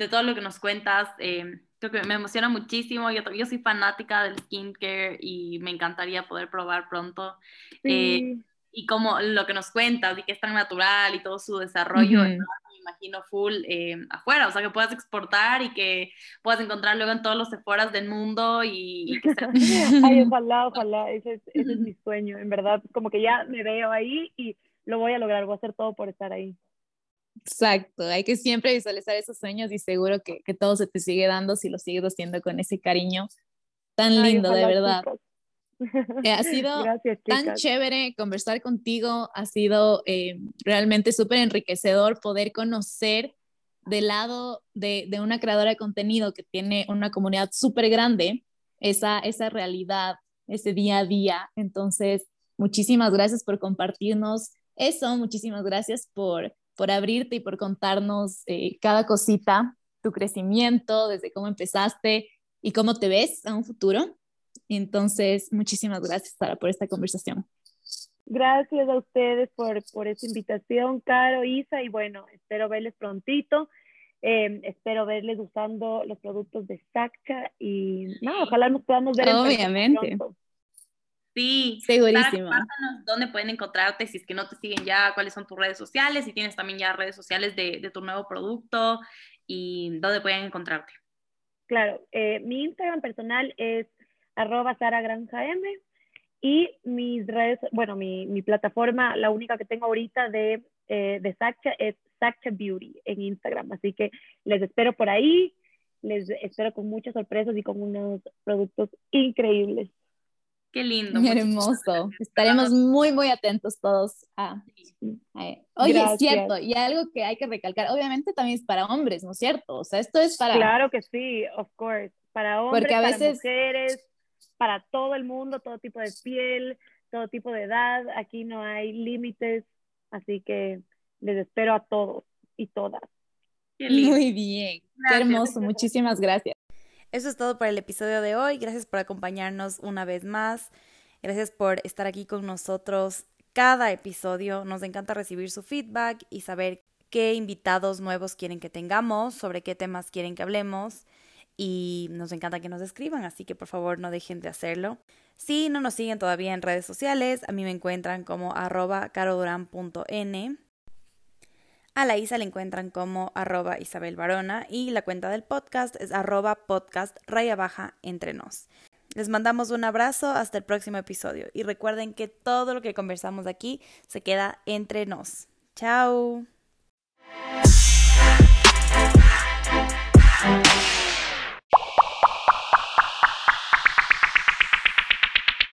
Speaker 1: de todo lo que nos cuentas. Eh, creo que me emociona muchísimo. Yo, yo soy fanática del skincare y me encantaría poder probar pronto. Eh, y como lo que nos cuentas y que es tan natural y todo su desarrollo, me imagino full eh, afuera, o sea, que puedas exportar y que puedas encontrar luego en todos los Sephoras del mundo y, que
Speaker 2: Ay, ojalá, ojalá, ese es, ese es mi sueño, en verdad, como que ya me veo ahí y lo voy a lograr, voy a hacer todo por estar ahí.
Speaker 3: Exacto, hay que siempre visualizar esos sueños y seguro que, que todo se te sigue dando si lo sigues haciendo con ese cariño tan lindo, de verdad. Eh, ha sido tan chévere conversar contigo, ha sido eh, realmente súper enriquecedor poder conocer del lado de, de, una creadora de contenido que tiene una comunidad súper grande, esa, esa realidad, ese día a día. Entonces, muchísimas gracias por compartirnos eso, muchísimas gracias por por abrirte y por contarnos eh, cada cosita, tu crecimiento, desde cómo empezaste y cómo te ves a un futuro. Entonces, muchísimas gracias, Sara, por esta conversación.
Speaker 2: Gracias a ustedes por, por esta invitación, Caro, Isa, y bueno, espero verles prontito. Em, espero verles usando los productos de Sacha y no, ojalá nos podamos ver
Speaker 3: Obviamente.
Speaker 1: Sí,
Speaker 3: segurísimo.
Speaker 1: dónde pueden encontrarte, si es que no te siguen ya, cuáles son tus redes sociales, si tienes también ya redes sociales de, tu nuevo producto y dónde pueden encontrarte.
Speaker 2: Claro, eh, mi Instagram personal es arroba M y mis redes, bueno, mi, mi, plataforma, la única que tengo ahorita de, eh, de Sacha es Sacha Beauty en Instagram, así que les espero por ahí, les espero con muchas sorpresas y con unos productos increíbles.
Speaker 1: Qué lindo.
Speaker 3: Hermoso. Estaremos muy, muy atentos todos a... Oye, es cierto, y algo que hay que recalcar, obviamente también es para hombres, ¿no es cierto? O sea, esto es para...
Speaker 2: Claro que sí, of course. Para hombres, Porque a veces... para mujeres, para todo el mundo, todo tipo de piel, todo tipo de edad. Aquí no hay límites, así que les espero a todos y todas.
Speaker 3: Muy bien, qué hermoso, muchísimas gracias.
Speaker 1: Eso es todo por el episodio de hoy. Gracias por acompañarnos una vez más. Gracias por estar aquí con nosotros cada episodio. Nos encanta recibir su feedback y saber qué invitados nuevos quieren que tengamos, sobre qué temas quieren que hablemos. Y nos encanta que nos escriban, así que por favor no dejen de hacerlo. Si no nos siguen todavía en redes sociales, a mí me encuentran como arroba caroduran.n a la Isa la encuentran como arroba Isabel y la cuenta del podcast es arroba podcast raya baja entre nos. Les mandamos un abrazo hasta el próximo episodio y recuerden que todo lo que conversamos aquí se queda entre nos. Chao.